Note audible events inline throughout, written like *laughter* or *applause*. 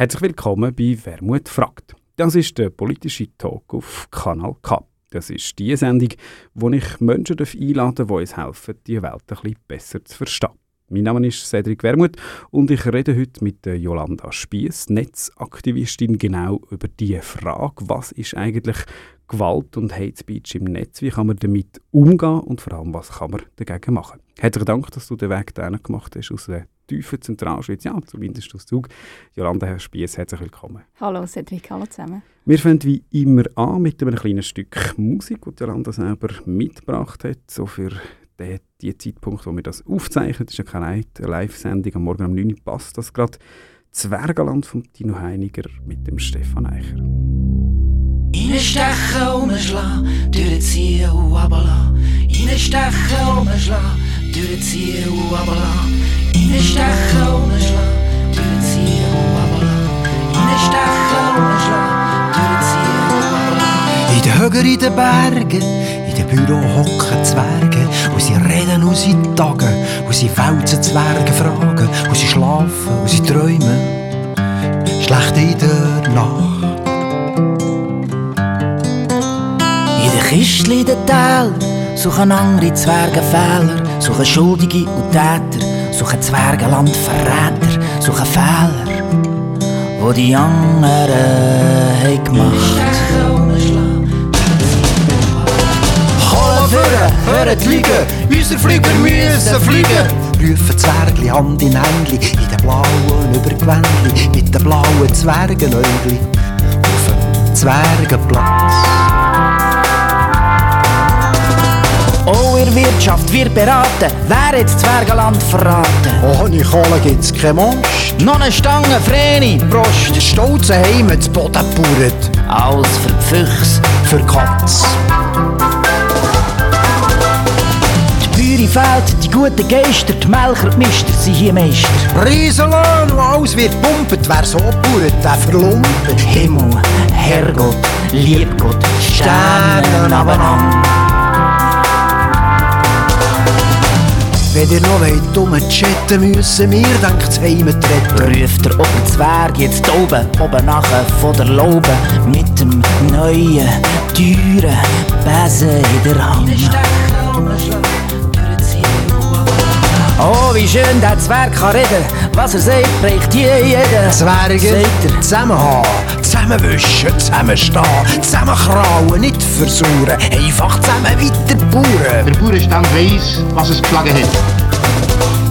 Herzlich willkommen bei Wermut fragt. Das ist der politische Talk auf Kanal K. Das ist die Sendung, wo ich Menschen einladen darf, die uns helfen, die Welt bisschen besser zu verstehen. Mein Name ist Cedric Wermuth und ich rede heute mit Jolanda Spiess, Netzaktivistin, genau über die Frage, was ist eigentlich Gewalt und Hate Speech im Netz, wie kann man damit umgehen und vor allem, was kann man dagegen machen. Herzlichen Dank, dass du den Weg dahin gemacht hast aus tiefen Zentralschweiz, ja, zumindest aus Zug. Jolanda Herr Spiess, herzlich willkommen. Hallo Cedric, hallo zusammen. Wir fangen wie immer an mit einem kleinen Stück Musik, das Jolanda selber mitgebracht hat, so für den, den Zeitpunkt, wo wir das aufzeichnen, das ist ja keine Live-Sendung, am Morgen um 9 Uhr passt das gerade. Zwergeland von Tino Heiniger mit dem Stefan Eicher. Reinstechen, umschlagen, durchziehen und runterlassen. Reinstechen, umschlagen, durchziehen und runterlassen. Reinstechen, umschlagen, durchziehen und runterlassen. Reinstechen, umschlagen, durchziehen und runterlassen. In den Höhen, in den Bergen, in den Büro hocken Zwerge, wo sie reden und sie tagen, wo sie wälzen Zwerge fragen, wo sie schlafen, wo sie träumen, schlecht in der Nacht. In den Kistchen, in den Tälern, suchen andere Zwerge Fehler, suchen Schuldige und Täter, suchen Zwergenland Verräter, suchen Fehler, wo die anderen haben gemacht. Führen, hören die Liegen, unsere Flüger müssen fliegen. Rufen Zwergli Hand in Händli, in den blauen Übergewändli, mit den blauen Zwergenäugli, auf dem Zwergenplatz. In Wirtschaft wird beraten, wer jetzt Zwergenland verraten. Ohne Kohle gibt's kein Monst. Noch eine Stange Vreni, Prost. Der stolze Heim zu Boden purret. Alles für die Füchse, für Katz. Büri fehlt, die guten Geister, die Melker, die Mister sind hier Meister. Riesenlohn, wo alles wird pumpet, wer so purret, der verlumpet. Himmel, Herrgott, Liebgott, Sterne abeinander. Wenn ihr noch wollt, umchatten müssen wir, denkt das Heimat retten. Ruft der Oberzwerg jetzt oben, oben nachher von der Laube, mit dem neuen, teuren Besen in der Hand. Oh, wie schön der Zwerg kann reden. Was er sagt, bricht je jeder. Zwerge, zusammenhaben, zusammenwischen, zusammenstehen, zusammenkrauen, nicht versuchen, einfach zusammen weiter bauen. Der Bauernstand weiss, was es geschlagen hat.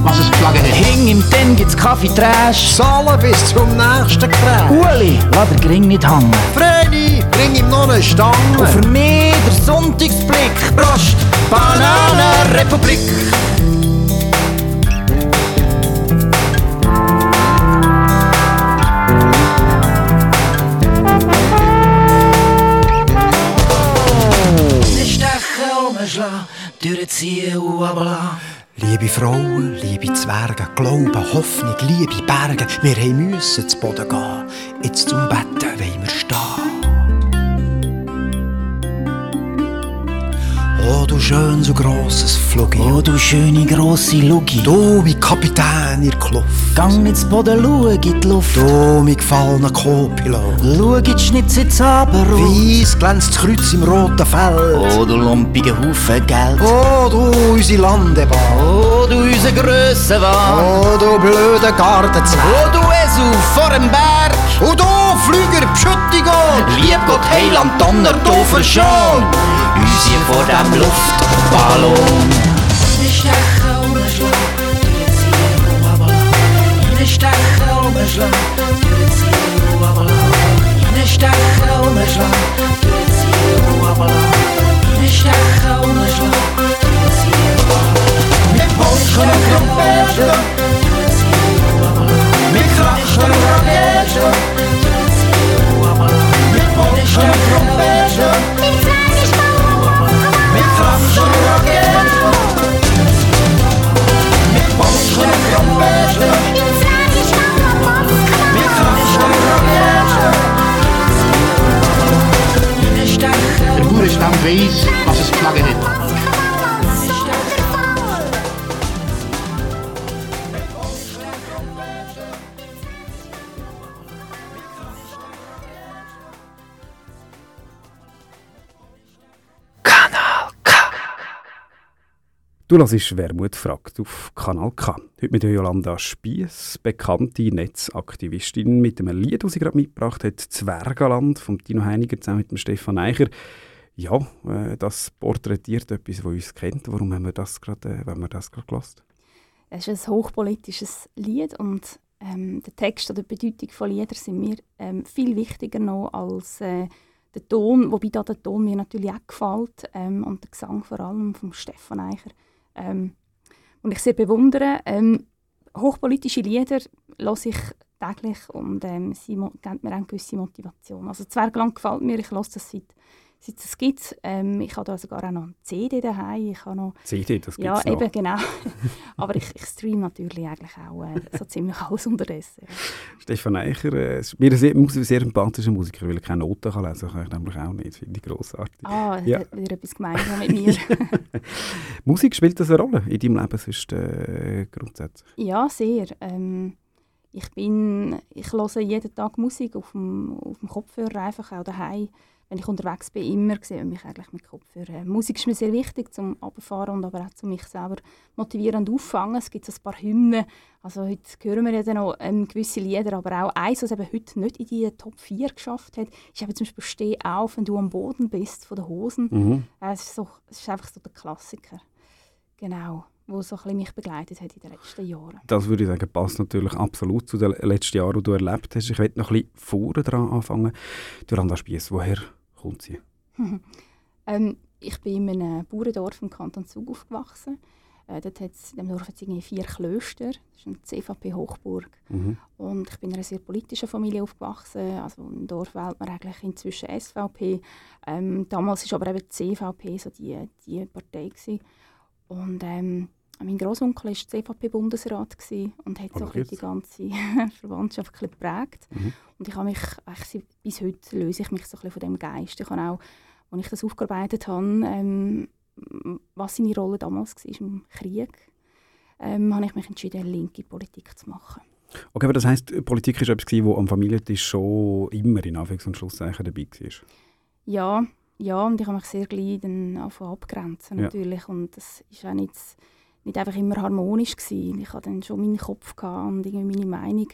Was es geschlagen hat. Hing im Den gibt's Kaffeetrash. Zahlen bis zum nächsten Crash. Uli, lass den Gring nicht hängen. Vreni, bring ihm noch eine Stange. Und für mich der Sonntagsblick. Prost, Bananenrepublik. Runterlassen. Liebe Frauen, liebe Zwerge, Glauben, Hoffnung, liebe Berge, wir müssen zu Boden gehen. Jetzt zum Betten wollen wir stehen. Du schön so grosses Flugi. Oh, du schöne grosse Lugi. Du, mein Kapitän der Kluft. Gang ins Boden, schau in die Luft. Du, mein gefallener Co-Pilot. Schau in die Schnitze ins Abendrot. Weiss glänzt das Kreuz im roten Feld. Oh, du lumpige Haufen Geld. Oh, du, unsere Landebahn. Oh, du, unser Grössenwahn. Oh, du blöde Gardenzwerg. Oh, du Esu vor dem Berg. Oh, du, Flüger, Pschüttigon. Lieb Gott, Heiland, Donner, du verschon. Uns hier vor dem Luftballon. Reinstechen, umschlagen, durchziehen und runterlassen. Reinstechen, umschlagen, durchziehen und runterlassen. Reinstechen, umschlagen, durchziehen und runterlassen. Reinstechen, umschlagen, durchziehen und runterlassen. Mit Polschen und Trompeten. Mit Krachen und runterlassen. Mit Polschen und Trompeten, Drum Bass, was ist Plughead? Du hörst Wermut fragt auf Kanal K. Heute mit Jolanda Spiess, bekannte Netzaktivistin, mit einem Lied, das sie gerade mitgebracht hat, «Zwergaland» von Tino Heiniger zusammen mit dem Stefan Eicher. Ja, äh, das porträtiert etwas, das uns kennt. Warum haben wir das gerade äh, gehört? Es ist ein hochpolitisches Lied und ähm, der Text oder die Bedeutung von Liedern sind mir ähm, viel wichtiger noch als äh, der Ton, wobei da der Ton mir natürlich auch gefällt ähm, und der Gesang vor allem von Stefan Eicher ähm, und ich sehr bewundere. Ähm, hochpolitische Lieder höre ich täglich und ähm, sie geben mir eine gewisse Motivation. Also Zwergland gefällt mir, ich höre das seit seit es gibt. Ähm, ich habe da sogar auch noch eine CD daheim. Ich habe noch CD, das gibt's Ja, noch. eben genau. *laughs* Aber ich, ich streame natürlich eigentlich auch äh, so ziemlich alles unterdessen. Stefan Eicher, äh, ist mir ein sehr, ein sehr sympathischer Musiker, weil er keine Noten kann lesen kann. ich nämlich auch nicht. Finde ich grossartig. Ah, ja. hat wieder etwas gemeinsam mit mir. *laughs* Musik spielt das eine Rolle in deinem Leben sonst äh, grundsätzlich? ja, sehr. Ähm, ich bin, ich höre jeden Tag Musik auf dem, auf dem Kopfhörer, einfach auch daheim. Wenn ich unterwegs bin, immer sehe ich mich eigentlich mit Kopfhörer. Musik ist mir sehr wichtig zum Abfahren und aber auch zum mich selber motivieren und auffangen. Es gibt so ein paar Hymnen. Also heute hören wir ja dann noch ähm, gewisse Lieder, aber auch eins, was eben heute nicht in die Top 4 geschafft hat, ist eben zum Beispiel «Steh auf, wenn du am Boden bist» von den Hosen. Mhm. Äh, Es ist, so, es ist einfach so der Klassiker. Genau, wo so ein mich begleitet hat in den letzten Jahren. Das würde ich sagen, passt natürlich absolut zu den letzten Jahren, die du erlebt hast. Ich möchte noch ein bisschen vorne dran anfangen. Jolanda Spiess, woher sie? *laughs* ähm, ich bin in einem Bauerndorf im Kanton Zug aufgewachsen. Äh, dort hat's, in diesem Dorf hat es vier Klöster. Das ist eine CVP-Hochburg. Mhm. Und ich bin in einer sehr politischen Familie aufgewachsen. Also im Dorf wählt man eigentlich inzwischen SVP. Ähm, damals war aber eben die CVP so die, die Partei. Gewesen. Und ähm, mein Großonkel war CVP-Bundesrat gewesen und hat so ein die ganze *laughs* Verwandtschaft ein geprägt. Mhm. Und ich habe mich, eigentlich, bis heute löse ich mich so ein bisschen von dem Geist. Ich habe auch, als ich das aufgearbeitet habe, ähm, was seine Rolle damals war im Krieg, ähm, habe ich mich entschieden, linke Politik zu machen. Okay, aber das heisst, Politik ist etwas, wo am Familientisch schon immer in Anführungs- und Schlusszeichen dabei war. Ja, ja, und ich habe mich sehr gleich dann abgrenzen Ja. natürlich. Und das ist auch nicht, nicht einfach immer harmonisch gewesen. Ich hatte dann schon meinen Kopf und meine Meinung.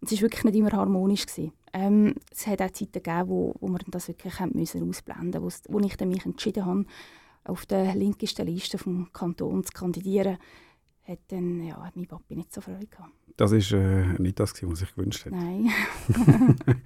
Und es war wirklich nicht immer harmonisch. Gewesen. Ähm, es hat auch Zeiten gegeben, wo, wo wir das wirklich müssen ausblenden mussten, wo ich dann mich entschieden habe, auf der linkesten Liste vom Kanton zu kandidieren, hat dann, ja, hat mein Papi nicht so Freude gehabt. Das war äh, nicht das, gewesen, was ich gewünscht hätte. Nein. *laughs*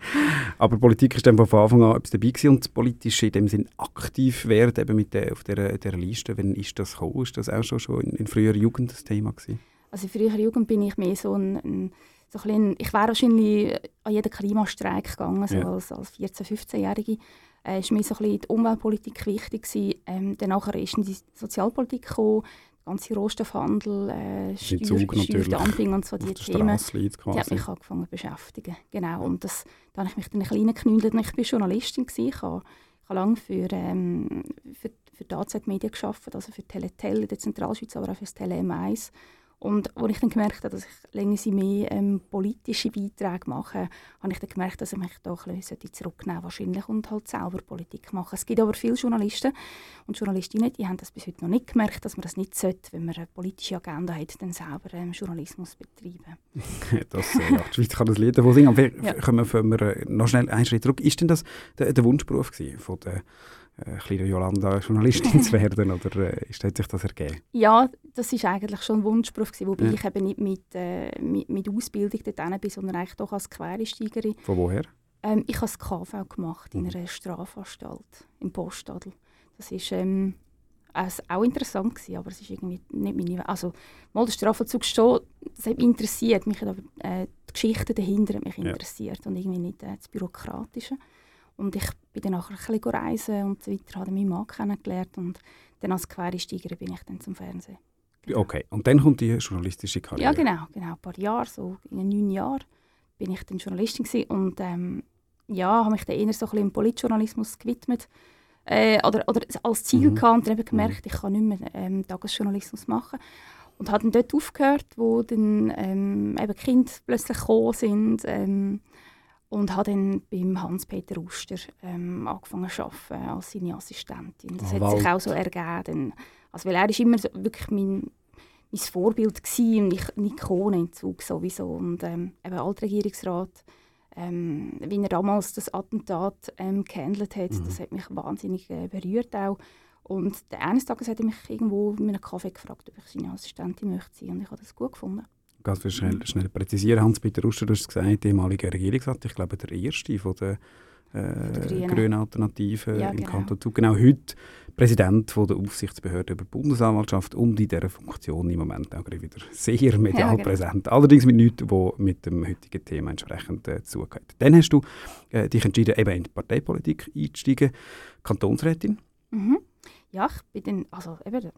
Aber Politik ist dann von Anfang an etwas dabei gewesen und das Politische in dem Sinn aktiv werden eben mit der, auf dieser, Liste. Wann ist das gekommen? Ist das auch schon, schon in, in früherer Jugend das Thema gewesen? Also in früherer Jugend bin ich mehr so ein, ein, so ein bisschen, ich wäre wahrscheinlich an jeden Klimastreik gegangen, so Ja. als, als 14-, 15-Jährige. Äh, ist mir so ein bisschen die Umweltpolitik wichtig gewesen. Ähm, dann nachher ist die Sozialpolitik gekommen, ganze Rohstoffhandel, äh, Steuer. Steuerdumping und so die Themen. Die hat mich angefangen zu beschäftigen. Genau. Und das, da habe ich mich dann ein bisschen reingeknüllt. Ich war Journalistin. Gewesen. Ich habe, ich habe lange für, ähm, für, für die AZ Medien gearbeitet, also für Teletel in der Zentralschweiz, aber auch für das Tele M1. Und als ich dann gemerkt habe, dass ich länger mehr ähm, politische Beiträge mache, habe ich dann gemerkt, dass ich mich da ein bisschen zurücknehmen sollte wahrscheinlich und halt selber Politik machen. Es gibt aber viele Journalisten und Journalistinnen, die haben das bis heute noch nicht gemerkt, dass man das nicht sollte, wenn man eine politische Agenda hat, dann selber ähm, Journalismus betreiben. *laughs* Das, äh, ja, die Schweiz kann das Lied davon singen. Aber wir Ja. wenn wir äh, noch schnell einen Schritt zurück. Ist denn das der, der Wunschberuf gewesen, von der äh, kleinen Jolanda Journalistin *laughs* zu werden? Oder äh, ist, hat sich das ergeben? Ja, das ist eigentlich schon ein Wunschberuf gewesen, wobei Ja. ich eben nicht mit, äh, mit, mit Ausbildung dort bin, sondern eigentlich doch als Quereinsteigerin. Von woher? Ähm, ich habe das KV gemacht in Mhm. einer Strafanstalt im Postadel. Das ist ähm, also auch interessant gewesen, aber es ist irgendwie nicht meine Also mal der Strafvollzug schon, das hat mich interessiert, mich hat aber äh, die Geschichte dahinter hat mich Ja. interessiert und irgendwie nicht äh, das Bürokratische. Und ich bin dann nachher ein bisschen reisen und so weiter, habe meinen Mann kennengelernt und dann als Quereinsteigerin bin ich dann zum Fernsehen. Okay, und dann kommt die journalistische Karriere. Ja, genau, genau. Ein paar Jahre, so in neun Jahren, bin ich dann Journalistin gewesen und ähm, ja, habe mich dann eher so ein bisschen dem Politjournalismus gewidmet. Äh, oder, oder als Ziel Mhm. gehabt und dann eben gemerkt, ich kann nicht mehr ähm, Tagesjournalismus machen. Und habe dann dort aufgehört, wo dann ähm, eben Kinder plötzlich gekommen sind. Ähm, und habe dann beim Hans-Peter Uster ähm, angefangen zu arbeiten als seine Assistentin. Das oh, hat sich auch so ergeben. Also, weil er ist immer so wirklich mein, mein Vorbild gewesen, eine Ikone im Zug sowieso. Und ähm, eben Altregierungsrat, ähm, wie er damals das Attentat ähm, gehandelt hat, mhm. das hat mich wahnsinnig äh, berührt auch. Und eines Tages hat er mich irgendwo mit einem Kaffee gefragt, ob ich seine Assistentin möchte sein. Und ich habe das gut gefunden. Ganz schnell, schnell präzisieren, Hans-Peter Ruscher, du hast gesagt, ehemaliger Regierungsrat, ich glaube der erste von der, äh, Grünen. Alternative ja, im genau. Kanton Zug. Genau heute Präsident von der Aufsichtsbehörde über die Bundesanwaltschaft und in dieser Funktion im Moment auch wieder sehr medial ja, genau. präsent. Allerdings mit nichts, was mit dem heutigen Thema entsprechend äh, zugehört. Dann hast du äh, dich entschieden, eben in die Parteipolitik einzusteigen, Kantonsrätin. Mhm. Ja, ich bin dann, also eben,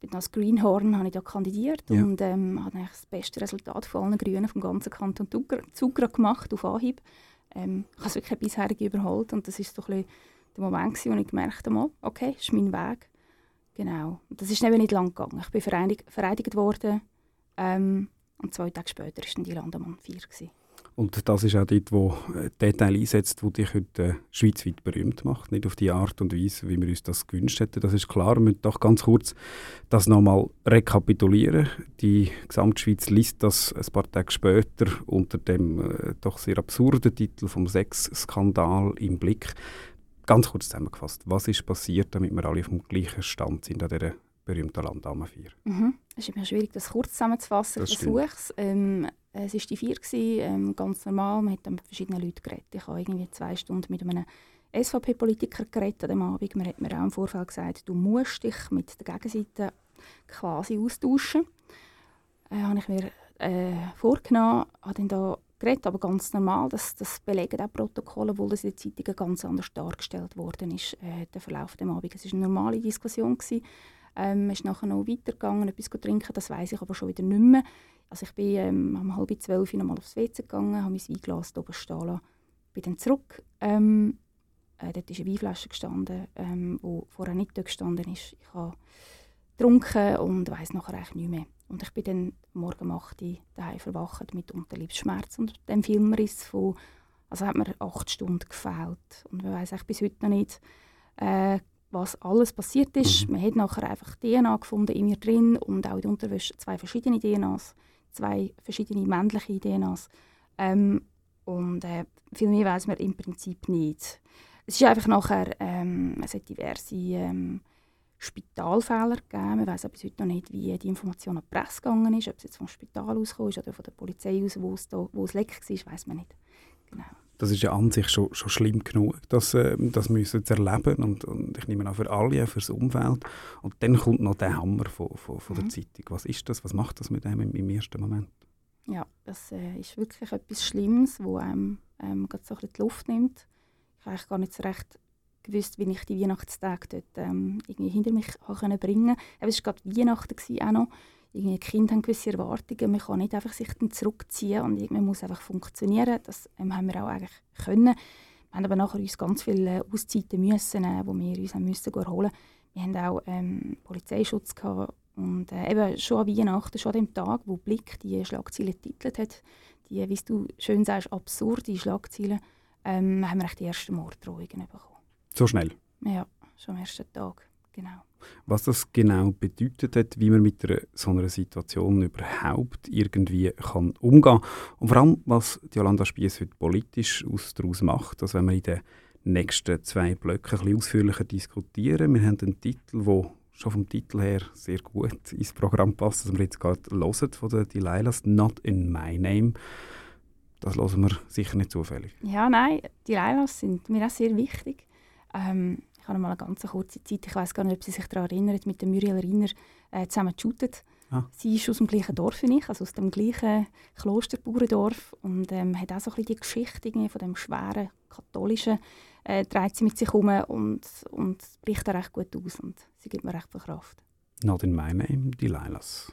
bin als Greenhorn habe ich da kandidiert ja. und ähm, habe das beste Resultat von allen Grünen vom ganzen Kanton Zugra gemacht auf Anhieb. Ähm, ich habe es wirklich bisherig überholt und das ist so ein der Moment, wo ich gemerkt habe, okay, das ist mein Weg. Genau. Und das ist eben nicht lang gegangen. Ich bin vereidigt, worden ähm, und zwei Tage später war dann die Landemann 4. Gewesen. Und das ist auch dort, wo äh, der Teil einsetzt, der dich heute äh, schweizweit berühmt macht. Nicht auf die Art und Weise, wie wir uns das gewünscht hätten. Das ist klar. Wir müssen doch ganz kurz das nochmal rekapitulieren. Die Gesamtschweiz liest das ein paar Tage später unter dem äh, doch sehr absurden Titel vom Sex-Skandal im Blick. Ganz kurz zusammengefasst, was ist passiert, damit wir alle auf dem gleichen Stand sind an dieser berühmten Landdame 4? Mhm. Es ist immer schwierig, das kurz zusammenzufassen. Ich versuche es. Ähm, es war die 4, ähm, ganz normal. Man hat dann mit verschiedenen Leuten geredet. Ich habe irgendwie zwei Stunden mit einem SVP-Politiker geredet an dem Abend. Man hat mir auch im Vorfeld gesagt, du musst dich mit der Gegenseite quasi austauschen. Äh, habe ich mir äh, vorgenommen, habe dann da geredet, aber ganz normal. Das, das belegen auch Protokolle, obwohl das in den Zeitungen ganz anders dargestellt worden ist, äh, der Verlauf des Abends. Es war eine normale Diskussion. Gewesen. Ähm, ist nachher noch weitergegangen, etwas trinken, das weiß ich aber schon wieder nicht mehr. Also ich bin ähm, um halb zwölf noch mal aufs WC gegangen, habe mein Weinglas oben stehen lassen, bin dann zurück. Ähm, äh, dort ist eine Weinflasche gestanden, ähm, wo vorher nicht dort gestanden ist. Ich habe getrunken und weiß nachher eigentlich nicht mehr. Und ich bin dann morgen um 8 Uhr daheim verwacht mit Unterleibsschmerz und dem Filmriss von, also hat mir acht Stunden gefehlt. Und man weiß bis heute noch nicht, äh, was alles passiert ist. Man hat nachher einfach DNA gefunden in mir drin und auch in der Unterwäsche zwei verschiedene DNAs zwei verschiedene männliche DNAs. Ähm, und äh, viel mehr weiß man im Prinzip nicht. Es ist einfach nachher, ähm, es hat diverse ähm, Spitalfehler gegeben. Man weiß bis heute noch nicht, wie die Information an die Presse gegangen ist, ob es jetzt vom Spital ausgekommen ist oder von der Polizei aus, wo es, da, wo es leck war, weiß man nicht. Genau das ist ja an sich schon, schon schlimm genug, das, äh, das müssen zu erleben und, und ich nehme auch für alle, für das Umfeld. Und dann kommt noch der Hammer von, von, von der mhm. Zeitung. Was ist das? Was macht das mit einem im, im ersten Moment? Ja, das äh, ist wirklich etwas Schlimmes, wo einem ähm, so ein die Luft nimmt. Ich habe gar nicht so recht gewusst, wie ich die Weihnachtstage dort ähm, irgendwie hinter mich bringen konnte. Es war gerade Weihnachten auch noch irgendwie Kinder haben gewisse Erwartungen, man kann nicht einfach sich dann zurückziehen und man muss einfach funktionieren. Das ähm, haben wir auch eigentlich können. Wir haben aber nachher uns ganz viele Auszeiten müssen, äh, wo wir uns haben müssen erholen. Wir haben auch ähm, Polizeischutz gehabt und äh, eben schon an Weihnachten, schon an dem Tag, wo Blick die Schlagzeilen titelt hat, die, wie du schön sagst, absurde Schlagzeilen, ähm, haben wir die ersten Morddrohungen bekommen. So schnell? Ja, schon am ersten Tag, genau was das genau bedeutet hat, wie man mit einer, so einer Situation überhaupt irgendwie kann umgehen kann. Und vor allem, was Jolanda Spiess heute politisch daraus macht, dass wenn wir in den nächsten zwei Blöcken ein bisschen ausführlicher diskutieren. Wir haben einen Titel, der schon vom Titel her sehr gut ins Programm passt, das wir jetzt gerade hören von den Delilahs, «Not in my name». Das hören wir sicher nicht zufällig. Ja, nein, die Delilahs sind mir auch sehr wichtig. Ähm, habe mal eine ganz kurze Zeit, ich weiß gar nicht, ob Sie sich daran erinnern, mit dem Muriel Riner äh, zusammen geshootet. Ah. Sie ist aus dem gleichen Dorf wie ich, also aus dem gleichen Klosterbauerndorf und ähm, hat auch so ein bisschen die Geschichte von dem schweren katholischen äh, trägt sie mit sich herum und, und bricht da recht gut aus und sie gibt mir recht viel Kraft. Not in my name, Delilahs.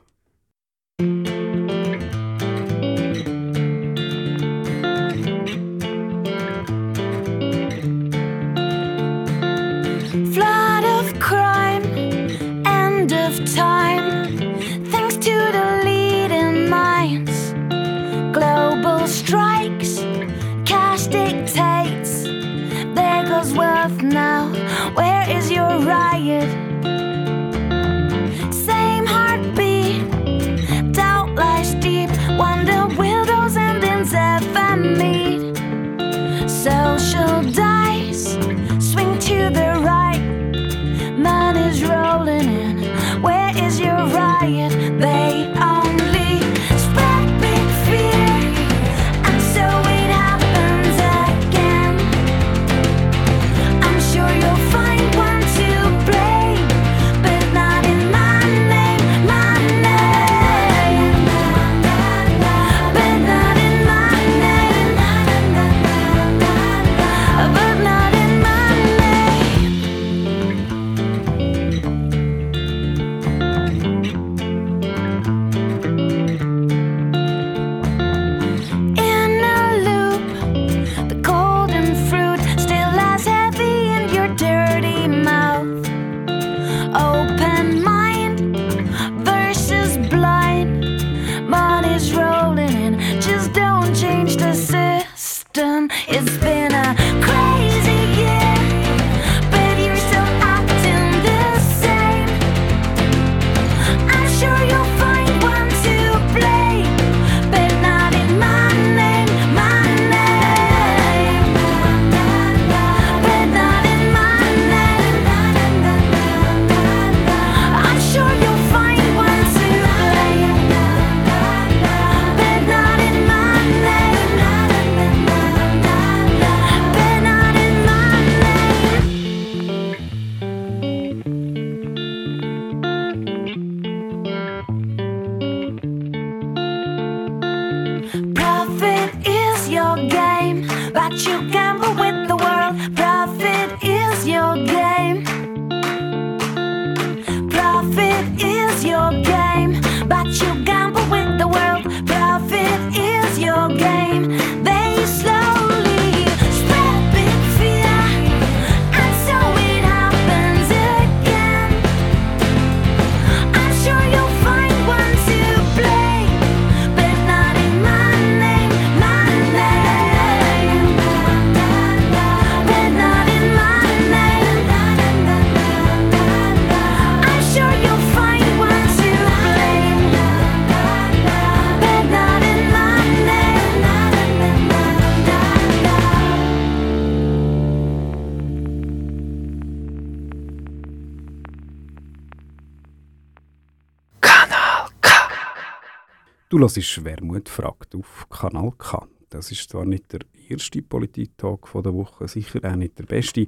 Du hörst «Wermut fragt» auf Kanal K. Das ist zwar nicht der erste Politik-Talk der Woche, sicher auch nicht der beste,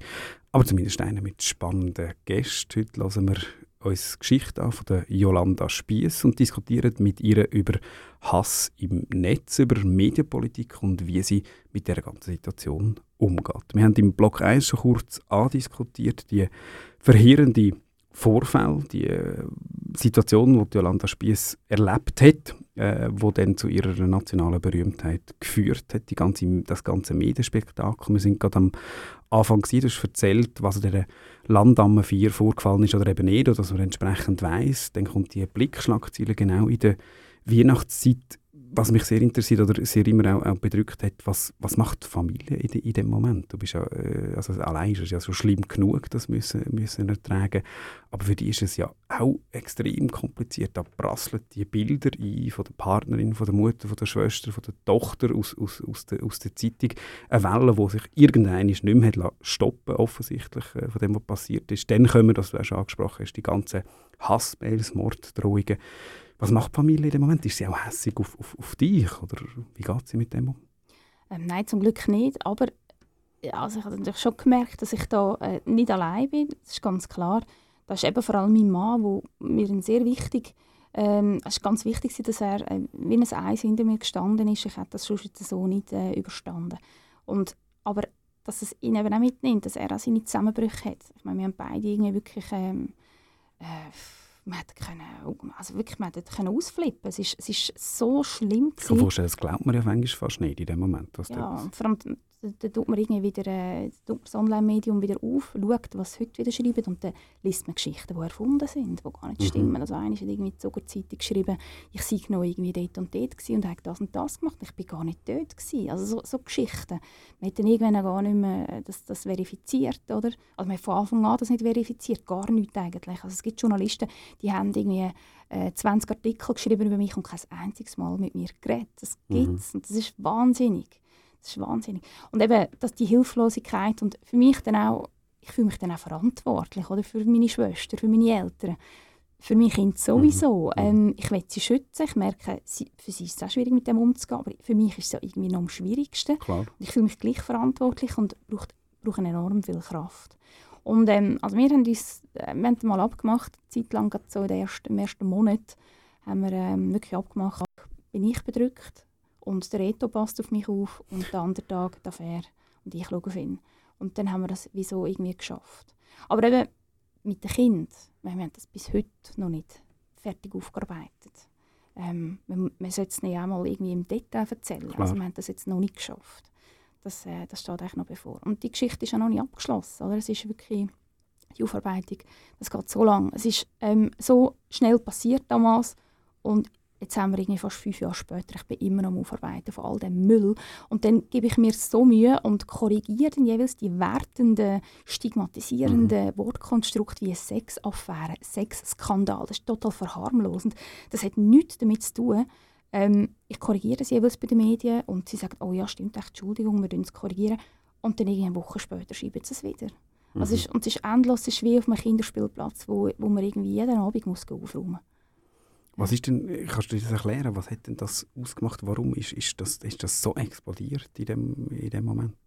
aber zumindest einer mit spannenden Gästen. Heute hören wir uns Geschichte an von der Jolanda Spiess und diskutieren mit ihr über Hass im Netz, über Medienpolitik und wie sie mit der ganzen Situation umgeht. Wir haben im Block 1 schon kurz andiskutiert, die verheerende Vorfall, die äh, Situation, die Jolanda Spiess erlebt hat, äh, wo dann zu ihrer nationalen Berühmtheit geführt hat, die ganze, das ganze Medienspektakel. Wir sind gerade am Anfang gesehen, du hast erzählt, was in der Landamme 4 vorgefallen ist oder eben nicht, oder dass man entsprechend weiß. Dann kommt die Blickschlagzeile genau in der Weihnachtszeit was mich sehr interessiert oder sehr immer auch, auch bedrückt hat, was, was macht die Familie in, in dem Moment? Du bist ja, äh, also allein ist es ja so schlimm genug, das müssen, müssen ertragen. Aber für die ist es ja auch extrem kompliziert. Da prasseln die Bilder ein von der Partnerin, von der Mutter, von der Schwester, von der Tochter aus, aus, aus, der, aus der Zeitung. Eine Welle, die sich irgendeiner nicht mehr stoppen offensichtlich, äh, von dem, was passiert ist. Dann kommen, das du auch schon angesprochen hast, die ganzen Hassmails, Morddrohungen. Was macht Familie in dem Moment? Ist sie auch hässig auf, auf, auf dich? Oder wie geht sie mit dem um? Ähm, nein, zum Glück nicht. Aber also ich habe natürlich schon gemerkt, dass ich da äh, nicht allein bin. Das ist ganz klar. Das ist eben vor allem mein Mann, wo mir sehr wichtig ähm, es ist ganz wichtig, dass er äh, wie ein Eis hinter mir gestanden ist. Ich hätte das sonst so nicht äh, überstanden. Und, aber dass es ihn eben auch mitnimmt, dass er auch seine Zusammenbrüche hat. Ich meine, wir haben beide irgendwie wirklich ähm, äh, man hat können, also wirklich, man hat können ausflippen. Es ist, es ist so schlimm. Ich kann vorstellen, das glaubt man ja manchmal fast nicht in dem Moment. Was ja, vor allem dann tut man irgendwie wieder äh, das Online-Medium wieder auf, schaut, was heute wieder schreibt und dann liest man Geschichten, die erfunden sind, die gar nicht mhm. stimmen. Also einer hat irgendwie in der Zuckerzeitung geschrieben, ich sei noch irgendwie dort und dort gewesen und habe das und das gemacht ich bin gar nicht dort gewesen. Also so, so Geschichten. Man hat dann irgendwann gar nicht mehr das, das verifiziert, oder? Also man hat von Anfang an das nicht verifiziert, gar nichts eigentlich. Also es gibt Journalisten, die haben irgendwie äh, 20 Artikel geschrieben über mich und kein einziges Mal mit mir geredet. Das gibt es mhm. und das ist wahnsinnig. Das ist wahnsinnig. Und eben, dass die Hilflosigkeit und für mich dann auch, ich fühle mich dann auch verantwortlich, oder? Für meine Schwester, für meine Eltern, für meine Kinder sowieso. Mhm. Ähm, ich will sie schützen. Ich merke, sie, für sie ist es auch schwierig, mit dem umzugehen, aber für mich ist es ja irgendwie noch am schwierigsten. Klar. Und ich fühle mich gleich verantwortlich und brauche, brauche enorm viel Kraft. Und ähm, also wir haben uns äh, wir haben mal abgemacht, Zeit lang, so in den ersten, im ersten Monat, haben wir ähm, wirklich abgemacht, bin ich bedrückt und der Reto passt auf mich auf und der andere Tag der Fair und ich schaue auf ihn. Und dann haben wir das wieso irgendwie geschafft. Aber eben mit den Kindern, wir haben das bis heute noch nicht fertig aufgearbeitet. Ähm, man, man sollte es nicht einmal irgendwie im Detail erzählen. Klar. Also wir haben das jetzt noch nicht geschafft. Das, äh, das steht eigentlich noch bevor. Und die Geschichte ist ja noch nicht abgeschlossen. Oder? Es ist wirklich die Aufarbeitung, das geht so lang. Es ist ähm, so schnell passiert damals und jetzt haben wir irgendwie fast fünf Jahre später, ich bin immer noch am Aufarbeiten von all dem Müll. Und dann gebe ich mir so Mühe und korrigiere dann jeweils die wertenden, stigmatisierenden mhm. Wortkonstrukte wie Sexaffäre, Sexskandal. Das ist total verharmlosend. Das hat nichts damit zu tun. Ähm, ich korrigiere es jeweils bei den Medien und sie sagen, oh ja, stimmt, echt, Entschuldigung, wir es korrigieren. Und dann eine Woche später schreiben sie es wieder. Mhm. Also es ist, und es ist endlos, es ist wie auf einem Kinderspielplatz, wo, wo man irgendwie jeden Abend muss aufräumen muss. Was ist denn, kannst du dir das erklären, was hat denn das ausgemacht? Warum ist, ist, das, ist das so explodiert in dem, in dem Moment?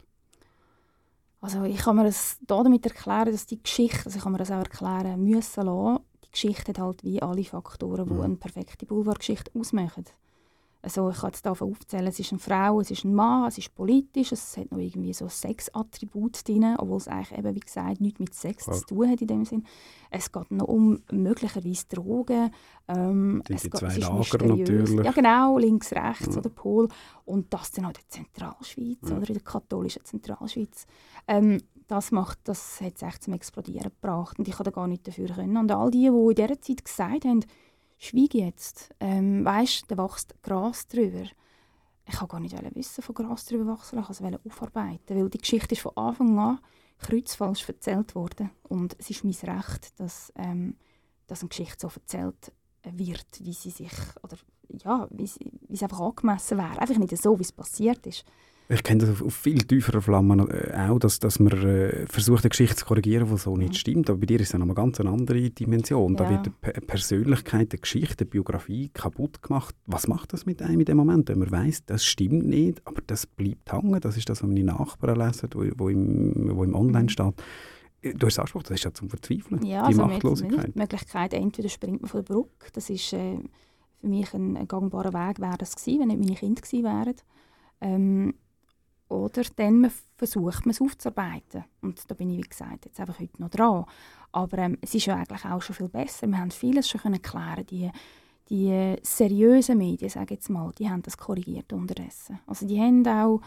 Also ich kann mir das damit erklären, dass die Geschichte, also ich kann mir das auch erklären müssen lassen, die Geschichte hat halt wie alle Faktoren, die mhm. eine perfekte Boulevardgeschichte ausmachen. Also ich kann jetzt davon aufzählen, es ist eine Frau, es ist ein Mann, es ist politisch, es hat noch irgendwie so Sexattribute drin, obwohl es eigentlich eben, wie gesagt, nichts mit Sex Klar. zu tun hat in dem Sinn. Es geht noch um möglicherweise Drogen. Ähm, die, es die geht, zwei Lager natürlich. Ja genau, links, rechts ja. oder Pol. Und das dann auch in der Zentralschweiz ja. oder in der katholischen Zentralschweiz. Ähm, das macht, das hat es echt zum Explodieren gebracht und ich konnte gar nicht dafür können. Und all die, die in dieser Zeit gesagt haben, schweige jetzt. Ähm, weißt, da wächst Gras drüber. Ich wollte gar nicht wissen von Gras drüber wachsen, ich wollte es aufarbeiten, weil die Geschichte ist von Anfang an kreuzfalsch erzählt worden und es ist mein Recht, dass, ähm, dass eine Geschichte so erzählt wird, wie sie sich, oder ja, wie, sie, wie es einfach angemessen wäre. Einfach nicht so, wie es passiert ist. Ich kenne das auf, viel tieferen Flammen äh, auch, dass, dass man äh, versucht, eine Geschichte zu korrigieren, die so nicht mhm. stimmt. Aber bei dir ist es eine ganz andere Dimension. Ja. Da wird eine Persönlichkeit, eine Geschichte, eine Biografie kaputt gemacht. Was macht das mit einem in dem Moment, wenn man weiß, das stimmt nicht, aber das bleibt hängen? Das ist das, was meine Nachbarn lesen, wo, wo, im, wo im Online mhm. steht. Äh, du hast angesprochen, das ist ja zum Verzweifeln, ja, die also Machtlosigkeit. Die Möglichkeit, entweder springt man von der Brücke, das ist äh, für mich ein, ein gangbarer Weg, wäre das gewesen, wenn nicht meine Kinder gewesen wären. Ähm, oder dann versucht man es aufzuarbeiten. Und da bin ich, wie gesagt, jetzt einfach heute noch dran. Aber ähm, es ist ja eigentlich auch schon viel besser. Wir haben vieles schon können klären. Die, die seriösen Medien, sage jetzt mal, die haben das korrigiert unterdessen. Also die haben auch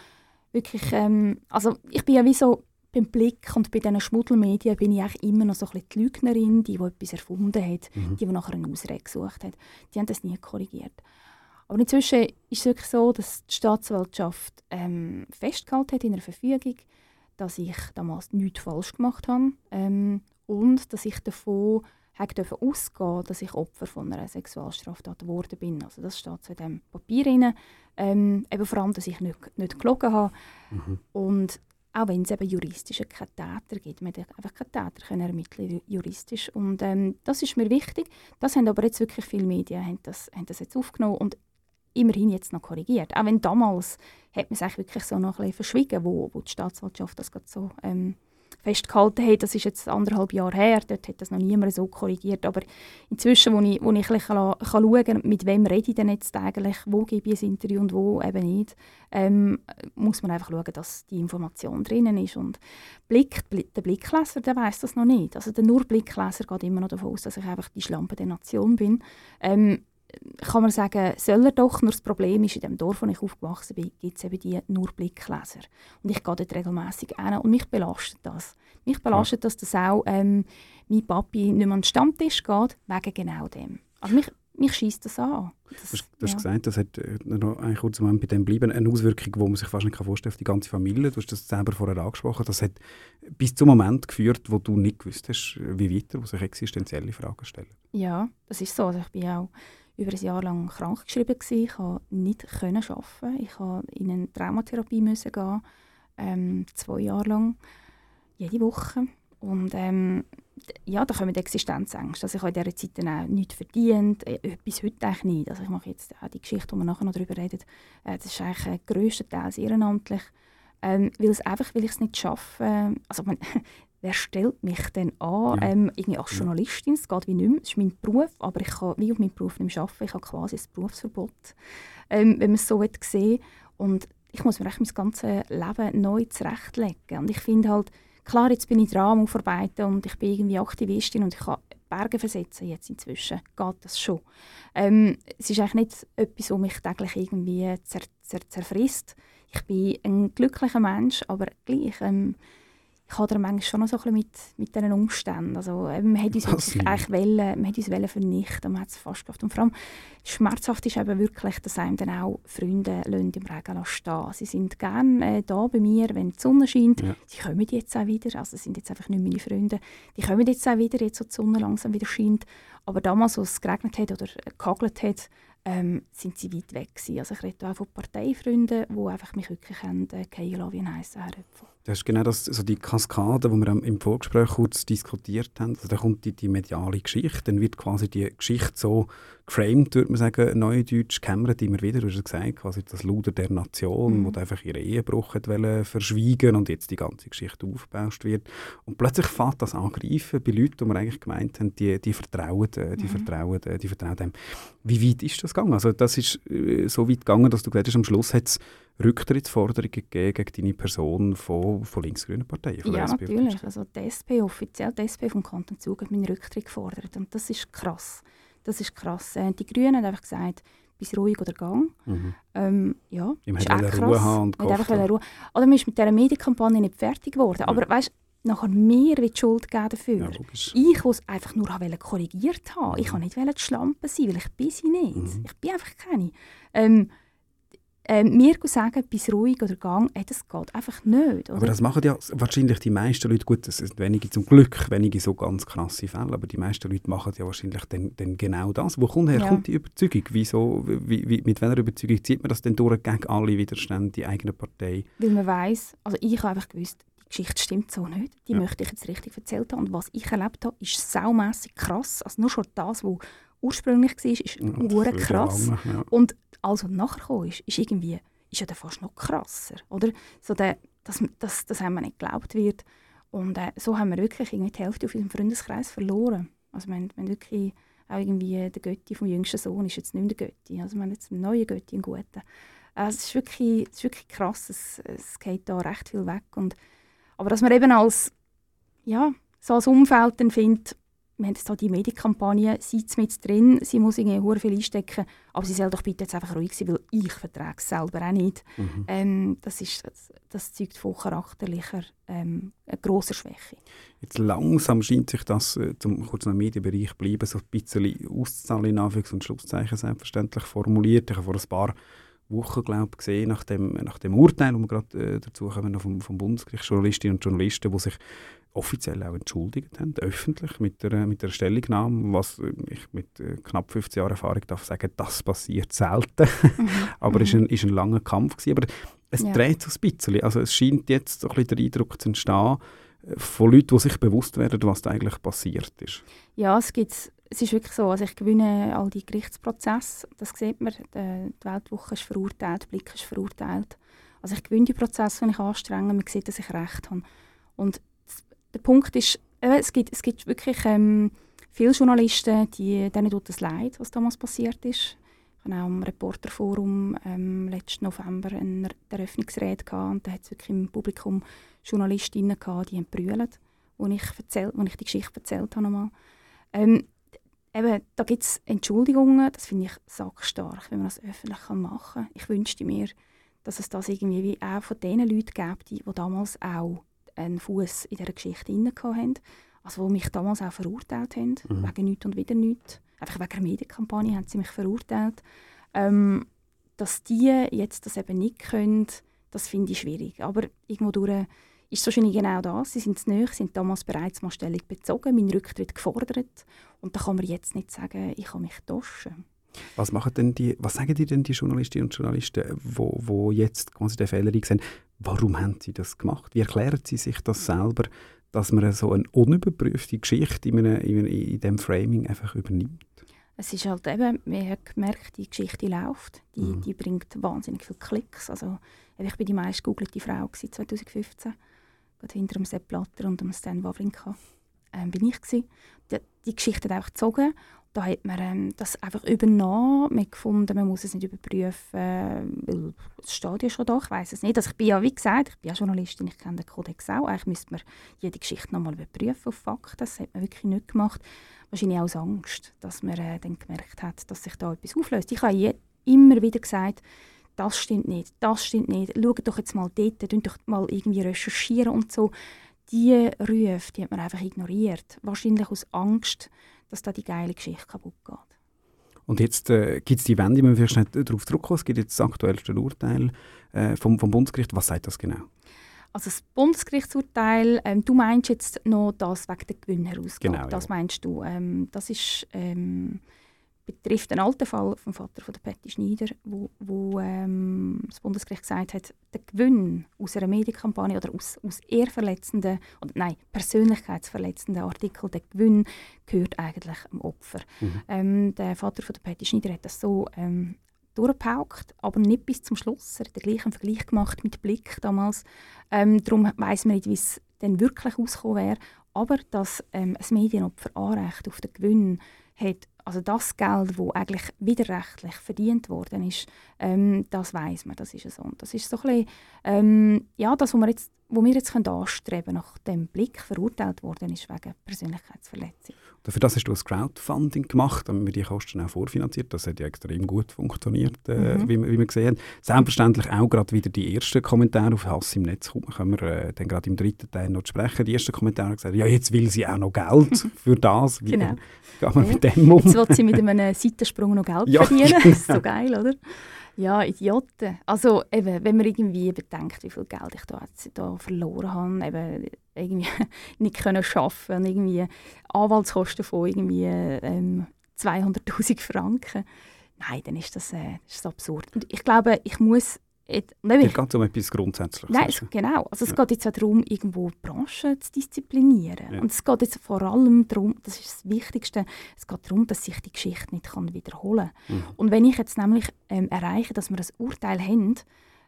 wirklich, ähm, also ich bin ja wie so beim Blick und bei diesen Schmuddelmedien bin ich eigentlich immer noch so ein bisschen die Lügnerin, die, die etwas erfunden hat, mhm. die, die nachher eine Ausrede gesucht hat. Die haben das nie korrigiert. Aber inzwischen ist es wirklich so, dass die Staatsanwaltschaft ähm, festgehalten hat in einer Verfügung, dass ich damals nichts falsch gemacht habe ähm, und dass ich davon durfte ausgehen, dass ich Opfer von einer Sexualstraftat geworden bin. Also das steht in diesem Papier drin. Ähm, eben vor allem, dass ich nicht, nicht gelogen habe. Mhm. Und auch wenn es eben juristisch keinen Täter gibt. Man hätte einfach keinen Täter können ermitteln juristisch. Und ähm, das ist mir wichtig. Das haben aber jetzt wirklich viele Medien haben das, haben das jetzt aufgenommen. Und immerhin jetzt noch korrigiert. Auch wenn damals hat man es wirklich so noch ein verschwiegen, wo, wo die Staatsanwaltschaft das gerade so ähm, festgehalten hat. Das ist jetzt anderthalb Jahre her, dort hat das noch niemand so korrigiert. Aber inzwischen, wo ich, wo ich ein bisschen kann, kann schauen mit wem rede ich denn jetzt eigentlich, wo gebe ich ein Interview und wo eben nicht, ähm, muss man einfach schauen, dass die Information drinnen ist. Und Blick, der Blickleser, der weiß das noch nicht. Also der nur Blickleser geht immer noch davon aus, dass ich einfach die Schlampe der Nation bin. Ähm, kann man sagen, soll er doch, nur das Problem ist, in dem Dorf, wo ich aufgewachsen bin, gibt es eben die nur Blickleser. Und ich gehe dort regelmässig hin und mich belastet das. Mich belastet ja. das, dass auch ähm, mein Papi nicht mehr an den Stammtisch geht, wegen genau dem. Also mich, mich schießt das an. Das, du, du hast ja. gesagt, das hat äh, noch einen kurzen Moment bei dem bleiben, eine Auswirkung, die man sich fast nicht vorstellen kann auf die ganze Familie. Du hast das selber vorher angesprochen. Das hat bis zum Moment geführt, wo du nicht gewusst hast, wie weiter, wo sich existenzielle Fragen stellen. Ja, das ist so. Also ich bin auch über ein Jahr lang krankgeschrieben gewesen. Ich konnte nicht arbeiten. Ich musste in eine Traumatherapie müssen gehen, ähm, zwei Jahre lang, jede Woche. Und ähm, ja, da kommen die Existenzängste. Also ich habe in dieser Zeit dann auch nichts verdient, äh, bis heute eigentlich nicht. Also ich mache jetzt auch die Geschichte, wo wir nachher noch darüber reden, äh, das ist eigentlich äh, ehrenamtlich. Ähm, weil, es einfach, weil ich es nicht schaffe. Also man, *laughs* wer stellt mich denn an ja. ähm, irgendwie als Journalistin? Es geht wie nicht mehr, es ist mein Beruf, aber ich kann wie auf meinem Beruf nicht mehr arbeiten. Ich habe quasi ein Berufsverbot, ähm, wenn man es so sehen Und ich muss mir echt mein ganzes Leben neu zurechtlegen. Und ich finde halt, klar, jetzt bin ich dran am Aufarbeiten und ich bin irgendwie Aktivistin und ich kann Berge versetzen jetzt inzwischen. Geht das schon. Ähm, es ist eigentlich nicht etwas, was mich täglich irgendwie zer zer zerfrisst. Ich bin ein glücklicher Mensch, aber gleich... Ähm, ich habe manchmal schon noch so ein bisschen mit, mit diesen Umständen. Also, äh, man hat uns *laughs* wirklich eigentlich wollen, man hat uns wollen vernichten, man hat es fast geschafft. Und vor allem schmerzhaft ist eben wirklich, dass einem dann auch Freunde im Regen stehen Sie sind gerne äh, da bei mir, wenn die Sonne scheint. Ja. Sie kommen jetzt auch wieder, also sind jetzt einfach nicht meine Freunde. Die kommen jetzt auch wieder, jetzt wo die Sonne langsam wieder scheint. Aber damals, als es geregnet hat oder gehagelt hat, ähm, sind sie weit weg gewesen. Also ich rede auch von Parteifreunden, die einfach mich wirklich haben, äh, wie ein heißer Herdöpfel. Das ist genau das, also die Kaskade, die wir im Vorgespräch kurz diskutiert haben. Also da kommt die, die mediale Geschichte, dann wird quasi die Geschichte so geframed, würde man sagen, Neudeutsch, kämmert immer wieder, du hast gesagt, quasi das Luder der Nation, mhm. wo einfach ihre Ehebruch verschwiegen und jetzt die ganze Geschichte aufgebaut wird. Und plötzlich fängt das angreifen bei Leuten, die wir eigentlich gemeint haben, die, die vertrauen, äh, die mhm. vertrauen, äh, die vertrauen dem. Wie weit ist das gegangen? Also das ist äh, so weit gegangen, dass du gesagt hast, am Schluss hat es Rücktrittsforderungen gegeben gegen deine Person von, von linksgrünen Parteien? Von ja, natürlich. Also die SP, offiziell die SP vom Kanton Zug hat meinen Rücktritt gefordert und das ist krass. Das ist krass. Äh, die Grünen haben einfach gesagt, bis ruhig oder gang. Mhm. Ähm, ja, ich ist auch krass. Ruhe haben und einfach Ruhe. Oder man ist mit dieser Medienkampagne nicht fertig geworden. Mhm. Aber weißt, nachher mir wird die Schuld geben dafür. Ja, ich, der es einfach nur korrigiert habe. Mhm. Ich kann nicht die Schlampe sein, weil ich bin sie nicht. Mhm. Ich bin einfach keine. Ähm, äh, mir sagen, bis ruhig oder gang, äh, das geht einfach nicht. Oder? Aber das machen ja wahrscheinlich die meisten Leute, gut, das sind wenige zum Glück, wenige so ganz krasse Fälle, aber die meisten Leute machen ja wahrscheinlich dann, dann genau das. Wo kommt her ja. kommt die Überzeugung? Wieso, wie, wie, mit welcher Überzeugung zieht man das denn durch gegen alle Widerstände, die eigene Partei? Weil man weiß, also ich habe einfach gewusst, die Geschichte stimmt so nicht. Die ja. möchte ich jetzt richtig erzählt haben. Und was ich erlebt habe, ist saumässig krass. Also nur schon das, was ursprünglich war, ist ja, krass. Lange, ja. Und also nachher ist, ist irgendwie ist ja dann fast noch krasser, oder? So der, dass, dass, dass einem nicht geglaubt wird. Und äh, so haben wir wirklich irgendwie die Hälfte auf unserem Freundeskreis verloren. Also wir haben, wir haben wirklich auch irgendwie der Götti vom jüngsten Sohn ist jetzt nicht mehr der Götti. Also wir haben jetzt einen neuen Götti, einen guten. Also es, ist wirklich, es ist wirklich krass, es, es geht da recht viel weg. Und, aber dass man eben als, ja, so als Umfeld dann findet, wir haben jetzt hier die Medienkampagne, sie ist mit drin, sie muss irgendwie viel einstecken, aber sie soll doch bitte jetzt einfach ruhig sein, weil ich vertrage es selber auch nicht. Mhm. Ähm, das, ist, das, das zeugt von charakterlicher ähm, grosser Schwäche. Jetzt langsam scheint sich das, äh, zum kurz im Medienbereich bleiben, so ein bisschen auszahlen, in Anführungs- und Schlusszeichen selbstverständlich formuliert. Ich habe vor ein paar Wochen glaub, gesehen, nach dem, nach dem Urteil, wo wir gerade äh, dazu kommen, vom, vom Bundesgericht, Journalistinnen und Journalisten, die sich offiziell auch entschuldigt haben, öffentlich mit der, mit der Stellungnahme, was ich mit äh, knapp 15 Jahren Erfahrung darf sagen, das passiert selten. Mhm. *laughs* Aber es mhm. war ein, ist ein langer Kampf. Gewesen. Aber es ja. dreht so ein bisschen. Also es scheint jetzt so ein bisschen der Eindruck zu entstehen, äh, von Leuten, die sich bewusst werden, was da eigentlich passiert ist. Ja, es gibt es ist wirklich so, also ich gewinne all die Gerichtsprozesse, das sieht man, die Weltwoche ist verurteilt, der Blick ist verurteilt. Also ich gewinne die Prozesse, wenn ich anstrenge, man sieht, dass ich Recht habe. Und der Punkt ist, äh, es, gibt, es gibt wirklich ähm, viele Journalisten, die, denen tut es leid, was damals passiert ist. Ich hatte auch im Reporterforum ähm, letzten November eine Eröffnungsrede gehabt, und da hat es wirklich im Publikum Journalistinnen gehabt, die haben brüllt, wo ich, wo ich die Geschichte erzählt habe. Nochmal. Ähm, eben, da gibt es Entschuldigungen, das finde ich sackstark, wenn man das öffentlich machen kann. Ich wünschte mir, dass es das irgendwie wie auch von den Leuten gibt, die, die damals auch einen Fuß in dieser Geschichte hatten. Also, die mich damals auch verurteilt haben, mhm. wegen nichts und wieder nichts. Einfach wegen der Medienkampagne haben sie mich verurteilt. Ähm, dass die jetzt das eben nicht können, das finde ich schwierig. Aber irgendwo durch ist es wahrscheinlich genau das. Sie sind zu sind damals bereits mal Stellung bezogen, meinen Rücktritt gefordert. Und da kann man jetzt nicht sagen, ich kann mich tauschen. Was, machen denn die, was sagen die denn die Journalistinnen und Journalisten, wo, wo jetzt quasi den Fehler sehen? Warum haben sie das gemacht? Wie erklären sie sich das selber, dass man so eine unüberprüfte Geschichte in, einem, in, in diesem Framing einfach übernimmt? Es ist halt eben, man hat gemerkt, die Geschichte läuft, die, mhm. die bringt wahnsinnig viele Klicks. Also, ich bin die meist googelte Frau 2015, gerade hinter dem Sepp Blatter und dem Stan Wawrinka ähm, bin ich gewesen. Die, die Geschichte hat einfach gezogen da hat man ähm, das einfach übernommen. Man gefunden, man muss es nicht überprüfen, weil das steht ja schon da, ich weiß es nicht. Also ich bin ja, wie gesagt, ich bin ja Journalistin, ich kenne den Kodex auch. Eigentlich müsste man jede Geschichte nochmal überprüfen auf Fakten. Das hat man wirklich nicht gemacht. Wahrscheinlich aus Angst, dass man äh, dann gemerkt hat, dass sich da etwas auflöst. Ich habe immer wieder gesagt, das stimmt nicht, das stimmt nicht. Schaut doch jetzt mal dort, doch mal irgendwie recherchieren und so diese Rufe, die hat man einfach ignoriert. Wahrscheinlich aus Angst, dass da die geile Geschichte kaputt geht. Und jetzt äh, gibt es die Wende, wir vielleicht schnell darauf zurückkommen. Es gibt jetzt das aktuellste Urteil äh, vom, vom Bundesgericht. Was sagt das genau? Also das Bundesgerichtsurteil, ähm, du meinst jetzt noch das wegen der Gewinnausgabe. Genau, das ja. meinst du. Ähm, das ist, ähm, betrifft einen alten Fall vom Vater von der Patty Schneider, wo, wo ähm, das Bundesgericht gesagt hat, der Gewinn aus einer Medienkampagne oder aus, aus eher verletzenden, oder nein, persönlichkeitsverletzenden Artikeln, der Gewinn gehört eigentlich dem Opfer. Mhm. Ähm, der Vater von der Patty Schneider hat das so ähm, durchgepaukt, aber nicht bis zum Schluss. Er hat den gleichen Vergleich gemacht mit Blick damals. Ähm, darum weiss man nicht, wie es dann wirklich ausgekommen wäre. Aber dass ähm, ein Medienopfer Anrecht auf den Gewinn hat, also das Geld, das eigentlich widerrechtlich verdient worden ist, ähm, das weiß man, das ist so. Und das ist so ein bisschen, ähm, ja, das, was wir jetzt, wo wir jetzt können anstreben nach dem Blick verurteilt worden ist wegen Persönlichkeitsverletzung. Für das hast du ein Crowdfunding gemacht, damit wir die Kosten auch vorfinanziert. Das hat ja extrem gut funktioniert, äh, Mhm. wie, wir- wie wir gesehen haben. Selbstverständlich auch gerade wieder die ersten Kommentare auf Hass im Netz. Kommen können wir äh, dann gerade im dritten Teil noch sprechen. Die ersten Kommentare haben gesagt, ja, jetzt will sie auch noch Geld *laughs* für das. Wie Genau. äh, geht man mit dem um? Jetzt will sie mit einem Seitensprung noch Geld *laughs* Ja, verdienen. genau. Das *laughs* ist so geil, oder? Ja, Idioten. Also eben, wenn man irgendwie bedenkt, wie viel Geld ich da, da verloren habe, eben irgendwie *laughs* nicht können und irgendwie Anwaltskosten von irgendwie ähm, 200'000 Franken. Nein, dann ist das, äh, das ist absurd. Und ich glaube, ich muss... Jetzt, und eben, Hier ich, geht es um etwas Grundsätzliches. Nein, es, genau. Also es Ja. geht jetzt auch darum, irgendwo die Branche zu disziplinieren. Ja. Und es geht jetzt vor allem darum, das ist das Wichtigste, es geht darum, dass sich die Geschichte nicht kann wiederholen kann. Mhm. Und wenn ich jetzt nämlich ähm, erreiche, dass wir ein Urteil haben,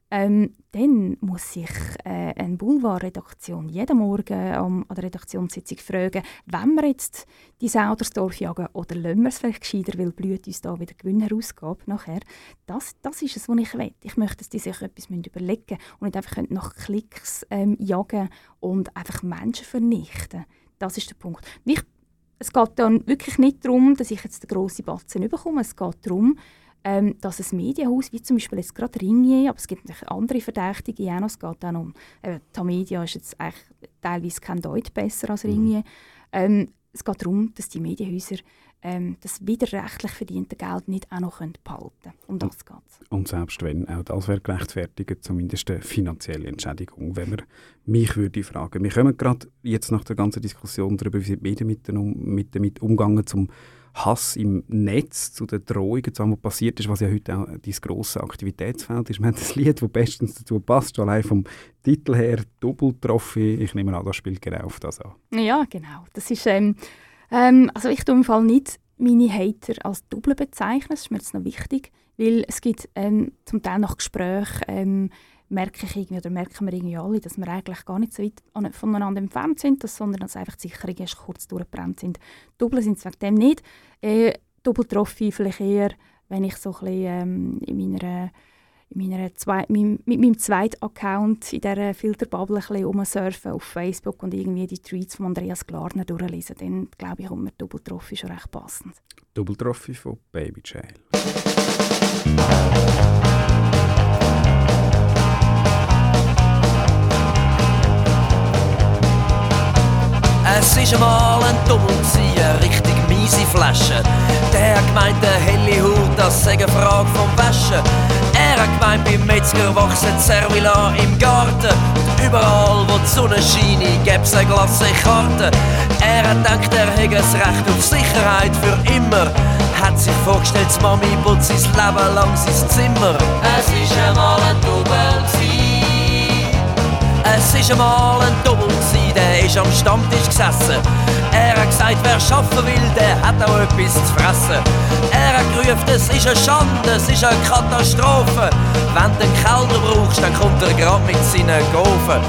ähm, dann muss sich äh, eine Boulevardredaktion jeden Morgen ähm, an der Redaktionssitzung fragen, wenn wir jetzt die Sau jagen oder lassen wir es vielleicht gescheiter, weil blüht uns da wieder Gewinnausgabe nachher. Das, das ist es, was ich will. Ich möchte, dass die sich etwas überlegen müssen und nicht einfach nach Klicks ähm, jagen und einfach Menschen vernichten. Das ist der Punkt. Ich, es geht dann wirklich nicht darum, dass ich jetzt den grossen Batzen bekomme. Es geht darum, ähm, dass ein Medienhaus, wie zum Beispiel jetzt gerade Ringier, aber es gibt natürlich andere Verdächtige auch noch, es geht noch um, äh, Tamedia ist jetzt eigentlich teilweise kein Deut besser als Ringier. Ähm, es geht darum, dass die Medienhäuser ähm, das widerrechtlich verdiente Geld nicht auch noch können behalten können. Um das geht. Und selbst wenn, auch das wäre gerechtfertigt, zumindest eine finanzielle Entschädigung, wenn man mich würde fragen. Wir kommen gerade jetzt nach der ganzen Diskussion darüber, wie die Medien mit, um, mit damit umgehen, zum Hass im Netz, zu den Drohungen, zu was passiert ist, was ja heute auch dein grosses Aktivitätsfeld ist. Wir haben das Lied, das bestens dazu passt, schon allein vom Titel her, Doppeltrophy. Ich nehme an, das spielt genau auf das an. Ja, genau. Das ist, ähm, ähm, also ich tue im Fall nicht meine Hater als Double bezeichnen, das ist mir jetzt noch wichtig, weil es gibt ähm, zum Teil nach Gesprächen ähm, merke ich irgendwie, oder merken wir irgendwie alle, dass wir eigentlich gar nicht so weit an- voneinander entfernt sind, sondern dass einfach die Sicherungen erst kurz durchgebrannt sind. Double sind es wegen dem nicht. Äh, Doppeltrophy vielleicht eher, wenn ich so ein bisschen ähm, in meiner in meiner zwei, meinem, mit meinem zweiten Account in dieser Filterbubble ein rumsurfen auf Facebook und irgendwie die Tweets von Andreas Glarner durchlesen, dann glaube ich, kommt mir Doppeltrophy schon recht passend. Doppeltrophy von Baby Jail. Ist einmal ein Dummel, eine richtig miese Flasche. Der gemeint, der helle Hut, das sei eine Frage vom Waschen. Er gemeint, beim Metzger wachsen Zervila im Garten. Und überall, wo die Sonne scheint, gäb's eine glasse Karte. Er gedacht, er hätte das Recht auf Sicherheit für immer. Hat sich vorgestellt, Mami putzt sein Leben lang sein Zimmer. Es ist einmal ein Double es ist einmal ein gsi, der ist am Stammtisch gesessen. Er hat gesagt, wer schaffen will, der hat auch etwas zu fressen. Er hat gerufen, es ist eine Schande, es ist eine Katastrophe. Wenn du einen Kellner brauchst, dann kommt er grad mit seinen Gofen.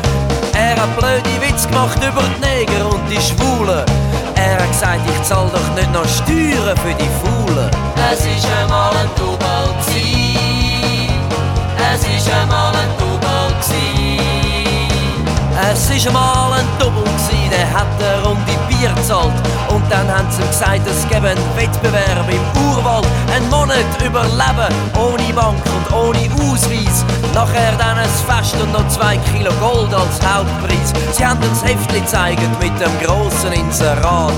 Er hat blöde Witz gemacht über die Neger und die Schwulen. Er hat gesagt, ich zahl doch nicht noch Steuern für die Faulen. Es ist einmal ein Double. Es ist einmal ein Double. Es war einmal ein Double, der hat eine Runde Bier gezahlt. Und dann haben sie gesagt, es gäbe einen Wettbewerb im Urwald. Ein Monat überleben, ohne Bank und ohne Ausweis. Nachher dann ein Fest und noch zwei Kilo Gold als Hauptpreis. Sie haben uns Heftchen gezeigt mit dem grossen Inserat.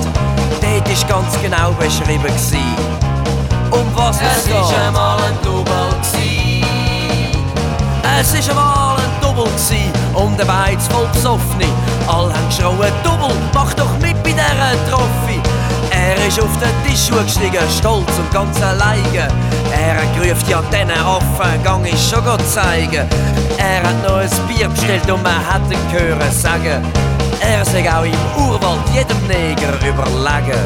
Dort war ganz genau beschrieben. Gewesen, um was es, es geht. Es war einmal ein Double. Es war einmal ein Double und der Beiz voll besoffene. Alle haben geschrauen, Double, mach doch mit bei dieser Trophy. Er ist auf den Tisch gestiegen, stolz und ganz alleine. Er hat gerufen, ja, diesen Affen gang ich schon zeigen. Er hat noch ein Bier bestellt und man hat ihn hören sagen. Er sei auch im Urwald jedem Neger überlegen.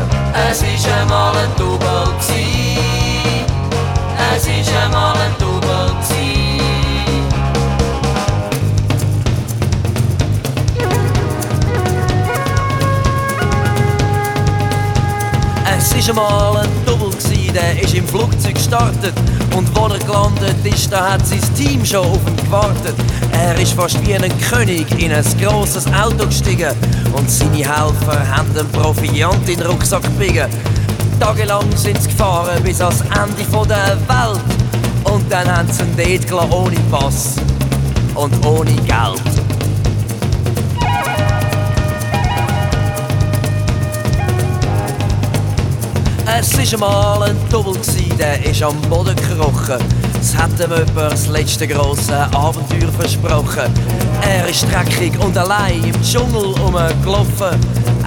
Es war einmal ein Double. Es war einmal ein War einmal ein Double, der ist im Flugzeug gestartet. Und wo er gelandet ist, da hat sein Team schon auf ihn gewartet. Er ist fast wie ein König in ein grosses Auto gestiegen. Und seine Helfer haben den Proviant in den Rucksack gebiegen. Tagelang sind sie gefahren bis ans Ende der Welt. Und dann haben sie ihn dort gelassen, ohne Pass und ohne Geld. Es war mal ein Double, der ist am Boden gekrochen. Es hat ihm jemand das letzte grosse Abenteuer versprochen. Er ist dreckig und allein im Dschungel rumgelaufen.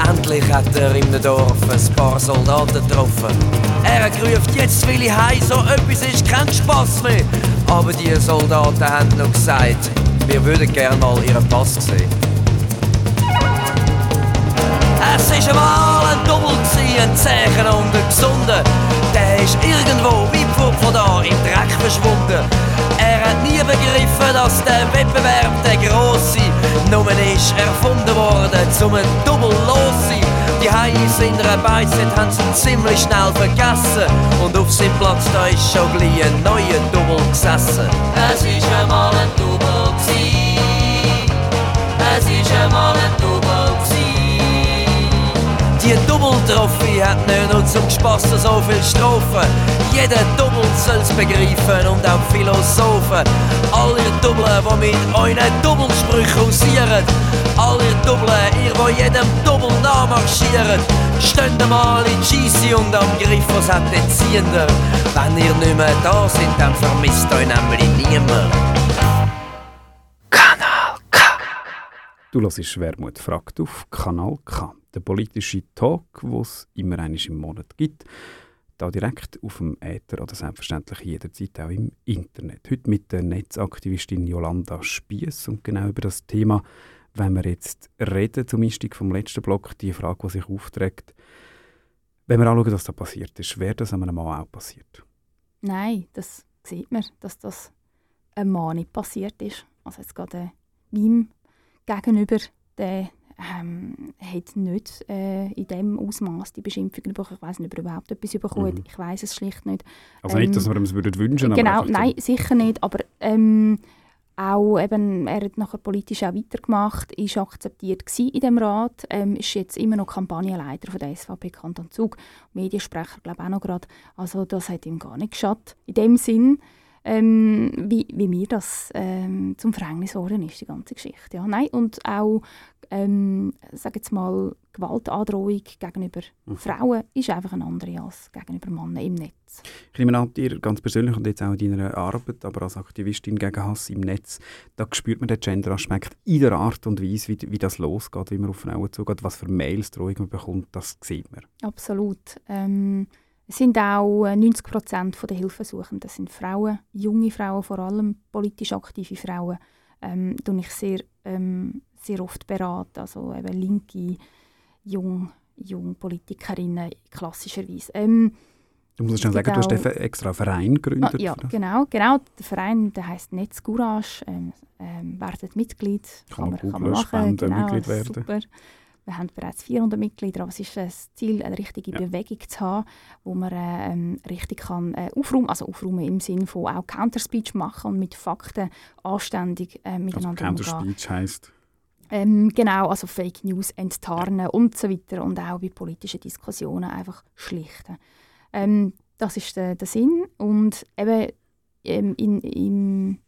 Endlich hat er im Dorf ein paar Soldaten getroffen. Er hat jetzt will ich heim, so etwas ist kein Spass mehr. Aber die Soldaten haben noch gesagt, wir würden gerne mal ihren Pass sehen. Es war einmal ein Double, ein Zeichen und ein Gesunder. Der ist irgendwo weit von da im Dreck verschwunden. Er hat nie begriffen, dass der Wettbewerb der grosse Nummer ist erfunden worden, zum Double los. Die Haie in der Beißet haben sie ziemlich schnell vergessen. Und auf seinem Platz da ist schon gleich ein neuer Double gesessen. Es ist einmal ein Double die Double-Trophy hat nicht nur zum Spass so viel Strophen. Jeder Double soll's begreifen und auch Philosophen. Alle Double, die mit euren Doublesprüchen hausieren. Alle Double, ihr, die jedem Double nachmarschieren. Steht mal in GC und am Griff, was hat den Ziehender. Wenn ihr nicht mehr da sind, dann vermisst euch nämlich niemand. Kanal K. Du hörst Wermut fragt auf Kanal K der politische Talk, den es immer einmal im Monat gibt. Da direkt auf dem Äther oder selbstverständlich jederzeit auch im Internet. Heute mit der Netzaktivistin Jolanda Spiess und genau über das Thema, wenn wir jetzt reden, zum Einstieg vom letzten Block, die Frage, die sich aufträgt, wenn wir anschauen, was da passiert ist, wäre das einem Mann auch passiert? Nein, das sieht man, dass das einem Mann nicht passiert ist. Also jetzt gerade äh, meinem Gegenüber, der ähm, hat nicht äh, in dem Ausmaß die Beschimpfungen bekommen. Ich weiß nicht, ob er überhaupt etwas bekommen mhm. Ich weiß es schlicht nicht. Also nicht, dass wir ähm, es würden wünschen Genau, nein, so. sicher nicht. Aber ähm, auch eben, er hat nachher politisch auch weitergemacht, ist akzeptiert in dem Rat, ähm, ist jetzt immer noch Kampagnenleiter von der SVP Kanton Zug, Mediensprecher glaube auch noch gerade. Also das hat ihm gar nicht geschadet. In dem Sinn, ähm, wie, wie mir das ähm, zum Verhängnis geworden ist, die ganze Geschichte. Ja, nein, und auch ähm, sag jetzt mal, Gewaltandrohung gegenüber mhm. Frauen ist einfach eine andere als gegenüber Männern im Netz. Ich nehme an, dir ganz persönlich und jetzt auch in deiner Arbeit, aber als Aktivistin gegen Hass im Netz, da spürt man den Gender-Aspekt in der Art und Weise, wie, wie das losgeht, wie man auf Frauen zugeht, was für Mails, Drohungen man bekommt, das sieht man. Absolut. Ähm, es sind auch 90 äh, Prozent der Hilfesuchenden sind Frauen, junge Frauen, vor allem politisch aktive Frauen. Ähm, ich sehr, ähm, sehr oft beraten, also eben linke, jung, jung Politikerinnen klassischerweise. Ähm, du musst schon sagen, du hast extra einen Verein gegründet. Ah, ja, genau, genau. Der Verein der heißt Netz Courage. Ähm, ähm, werdet Mitglied. Kann, kann man, kann man machen. Spenden, genau, Mitglied werden. Super. Wir haben bereits 400 Mitglieder, aber es ist das Ziel, eine richtige ja. Bewegung zu haben, wo man äh, ähm, richtig kann, äh, aufräumen also aufräumen im Sinne von auch Counterspeech machen und mit Fakten anständig äh, miteinander also Counterspeech heisst? Ähm, genau, also Fake News enttarnen und so weiter und auch bei politischen Diskussionen einfach schlichten. Ähm, das ist der, der Sinn und eben ähm, in, im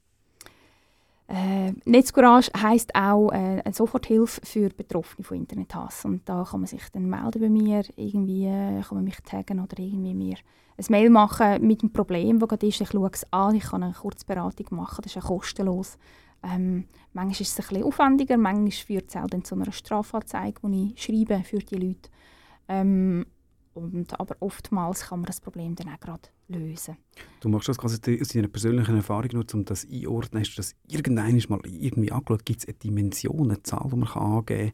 äh, Netzcourage heisst auch äh, eine Soforthilfe für Betroffene von Internethass. Und da kann man sich dann melden bei mir, irgendwie äh, kann man mich taggen oder irgendwie mir ein Mail machen mit dem Problem, das gerade ist. Ich schaue es an, ich kann eine Kurzberatung machen, das ist auch kostenlos. Ähm, manchmal ist es ein bisschen aufwendiger, manchmal führt es auch dann zu einer Strafanzeige, die ich schreibe für die Leute. Ähm, und, aber oftmals kann man das Problem dann auch gerade lösen. Du machst das quasi aus deiner persönlichen Erfahrung nur, um das einordnen. Hast du das irgendwann mal irgendwie angeschaut? Gibt es eine Dimension, eine Zahl, die man angeben kann,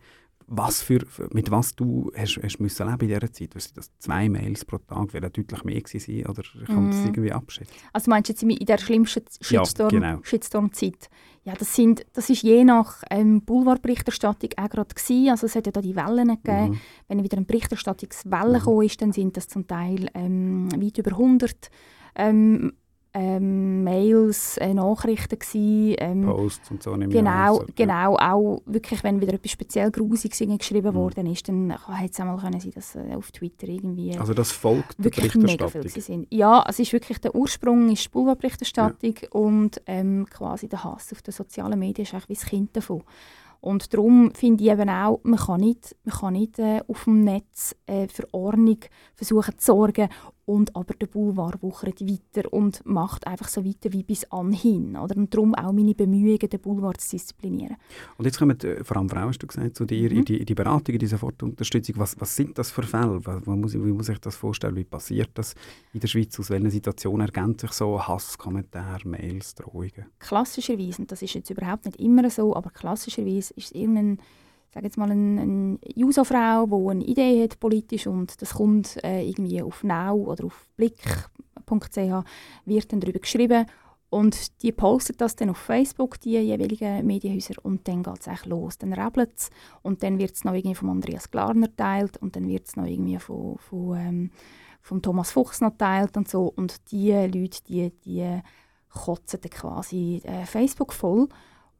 was für, mit was du hast, hast müssen leben in dieser Zeit? Weißt das zwei Mails pro Tag wäre deutlich mehr gewesen oder kann man das mhm. irgendwie abschätzen? Also meinst du jetzt in der schlimmsten Shitstorm, ja, genau. Shitstorm-Zeit? Ja, das, sind, das ist je nach ähm, Boulevardberichterstattung auch gerade gewesen. Also es hat ja da die Wellen gegeben. Mhm. Wenn wieder eine Berichterstattungswelle mhm. ist, dann sind das zum Teil ähm, weit über 100 ähm, ähm, Mails, äh, Nachrichten gewesen, ähm, Posts und so. Genau, also, genau, auch wirklich, wenn wieder etwas speziell Grusiges geschrieben mhm. worden ist, dann hätte es einmal können sein, dass äh, auf Twitter irgendwie Also das folgt wirklich mega viel sind. Ja, es ist wirklich der Ursprung ist Boulevardberichterstattung ja. und ähm, quasi der Hass auf den sozialen Medien ist eigentlich wie das Kind davon. Und darum finde ich eben auch, man kann nicht, man kann nicht äh, auf dem Netz äh, für Ordnung versuchen zu sorgen und aber der Boulevard wuchert weiter und macht einfach so weiter wie bis anhin. Oder? Und darum auch meine Bemühungen, den Boulevard zu disziplinieren. Und jetzt kommen äh, vor allem Frauen, hast du gesagt, zu dir mhm. in, die, in die Beratung, in die Sofortunterstützung. Was, was sind das für Fälle? Was, muss, wie muss ich das vorstellen? Wie passiert das in der Schweiz? Aus welchen Situationen ergänzt sich so Hasskommentare, Mails, Drohungen? Klassischerweise, und das ist jetzt überhaupt nicht immer so, aber klassischerweise ist es irgendein sage jetzt mal, eine, eine Juso-Frau, die eine Idee hat politisch und das kommt äh, irgendwie auf Now oder auf blick.ch, wird dann darüber geschrieben und die postet das dann auf Facebook, die jeweiligen Medienhäuser, und dann geht es los. Dann rappelt es und dann wird es noch irgendwie von Andreas Glarner teilt und dann wird es noch irgendwie von, von, ähm, von Thomas Fuchs noch teilt und so. Und die Leute, die, die kotzen dann quasi äh, Facebook voll.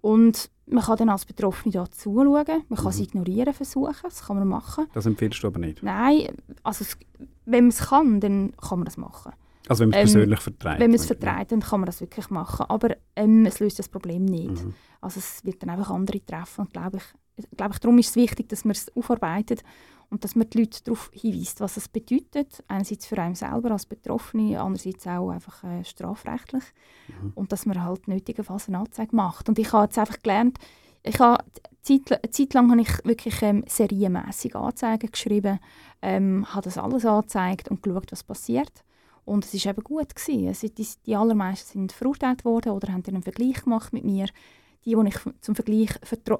Und man kann dann als Betroffene da zuschauen, man kann mhm. es ignorieren versuchen, das kann man machen. Das empfiehlst du aber nicht? Nein, also es, wenn man es kann, dann kann man das machen. Also wenn man es ähm, persönlich vertreibt? Wenn man es vertreibt, dann kann man das wirklich machen, aber ähm, es löst das Problem nicht. Mhm. Also es wird dann einfach andere treffen und glaube ich, glaube ich, darum ist es wichtig, dass man es aufarbeitet und dass man die Leute darauf hinweist, was es bedeutet. Einerseits für einen selber als Betroffene, andererseits auch einfach äh, strafrechtlich. Mhm. Und dass man halt nötigenfalls eine Anzeige macht. Und ich habe jetzt einfach gelernt, ich habe Zeit, eine Zeit lang habe ich wirklich ähm, serienmässig Anzeigen geschrieben, ähm, habe das alles angezeigt und geschaut, was passiert. Und es war eben gut. Gewesen. Also die, die allermeisten sind verurteilt worden oder haben einen Vergleich gemacht mit mir. Die, die ich zum Vergleich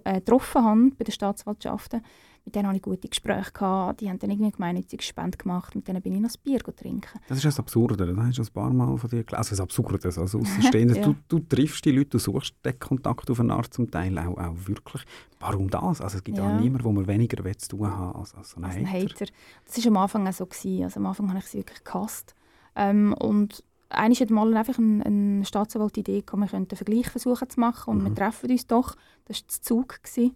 äh, getroffen habe bei den Staatsanwaltschaften, mit denen hatte ich gute Gespräche. Gehabt. Die haben dann irgendwie gemeinnützige Spende gemacht. Mit denen bin ich noch ein Bier trinken. Das ist das Absurde. Das hast du ein paar Mal von dir gelesen. Also das Absurde, also *laughs* ja. du, du triffst die Leute, du suchst den Kontakt auf eine Art zum Teil auch, auch wirklich. Warum das? Also es gibt ja, auch niemanden, wo man weniger zu tun haben als, als so ein, als ein Hater. Hater. Das war am Anfang auch so. Gewesen. Also am Anfang habe ich sie wirklich gehasst. Ähm, und eigentlich hat mal einfach ein, ein Staatsanwalt die Idee gekommen, wir könnten einen Vergleich versuchen zu machen und mhm. wir treffen uns doch. Das war der Zug. Gewesen.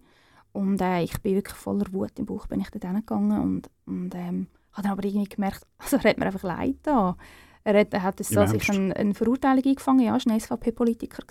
Und äh, ich bin wirklich voller Wut im Bauch bin ich dort hingegangen und, und ähm, habe dann aber irgendwie gemerkt, *laughs* also er hat mir einfach leid da. Er hat, er hat so sich ein, eine Verurteilung eingefangen, ja, er war ein SVP-Politiker.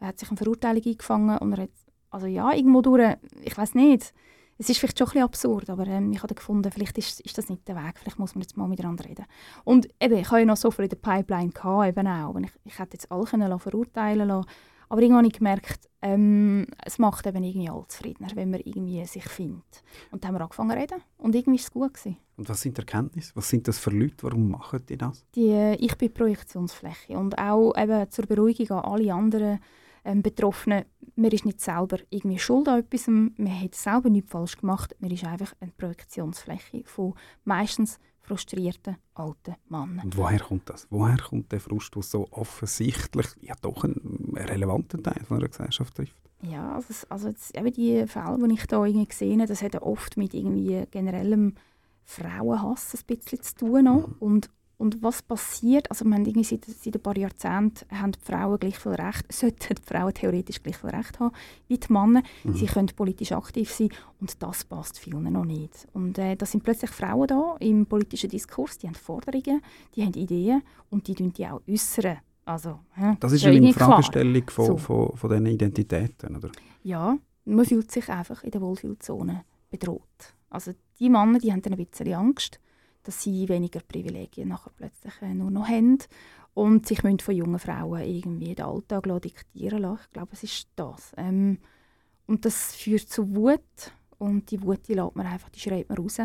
Er hat sich eine Verurteilung eingefangen und er hat, also ja, irgendwo durch, ich weiß nicht, es ist vielleicht schon ein bisschen absurd, aber ähm, ich habe gefunden, vielleicht ist, ist das nicht der Weg, vielleicht muss man jetzt mal miteinander reden. Und eben, ich habe ja noch so viel in der Pipeline gehabt, eben auch, ich, ich hätte jetzt alle können verurteilen lassen, aber irgendwann habe ich gemerkt, ähm, es macht eben irgendwie alle zufriedener, wenn man irgendwie sich findet. Und dann haben wir angefangen zu reden und irgendwie war es gut. Gewesen. Und was sind die Erkenntnisse? Was sind das für Leute? Warum machen die das? Die, äh, ich bin Projektionsfläche und auch eben zur Beruhigung an alle anderen ähm, Betroffenen, man ist nicht selber irgendwie schuld an etwas, man hat selber nichts falsch gemacht, man ist einfach eine Projektionsfläche von meistens frustrierten alten Männern. Und woher kommt das? Woher kommt der Frust, der so offensichtlich ja doch einen relevanten Teil von einer Gesellschaft trifft? Ja, also, also jetzt, eben die Fälle, die ich da irgendwie gesehen habe, das hat ja oft mit irgendwie generellem Frauenhass ein bisschen zu tun. Mhm. Und und was passiert, also haben seit, seit ein paar Jahrzehnten haben die Frauen gleich viel Recht, *laughs* sollten die Frauen theoretisch gleich viel Recht haben wie die Männer. Mhm. Sie können politisch aktiv sein und das passt vielen noch nicht. Und äh, da sind plötzlich Frauen da im politischen Diskurs, die haben Forderungen, die haben Ideen und die die auch äußern. Also, hä? das ist eine Fragestellung von, so. von, von diesen Identitäten, oder? Ja, man fühlt sich einfach in der Wohlfühlzone bedroht. Also die Männer, die haben dann ein bisschen Angst dass sie weniger Privilegien nachher plötzlich äh, nur noch haben und sich müssen von jungen Frauen irgendwie den Alltag diktieren lassen. Ich glaube, es ist das. Ähm, und das führt zu Wut und die Wut die lässt man einfach, die schreit man raus.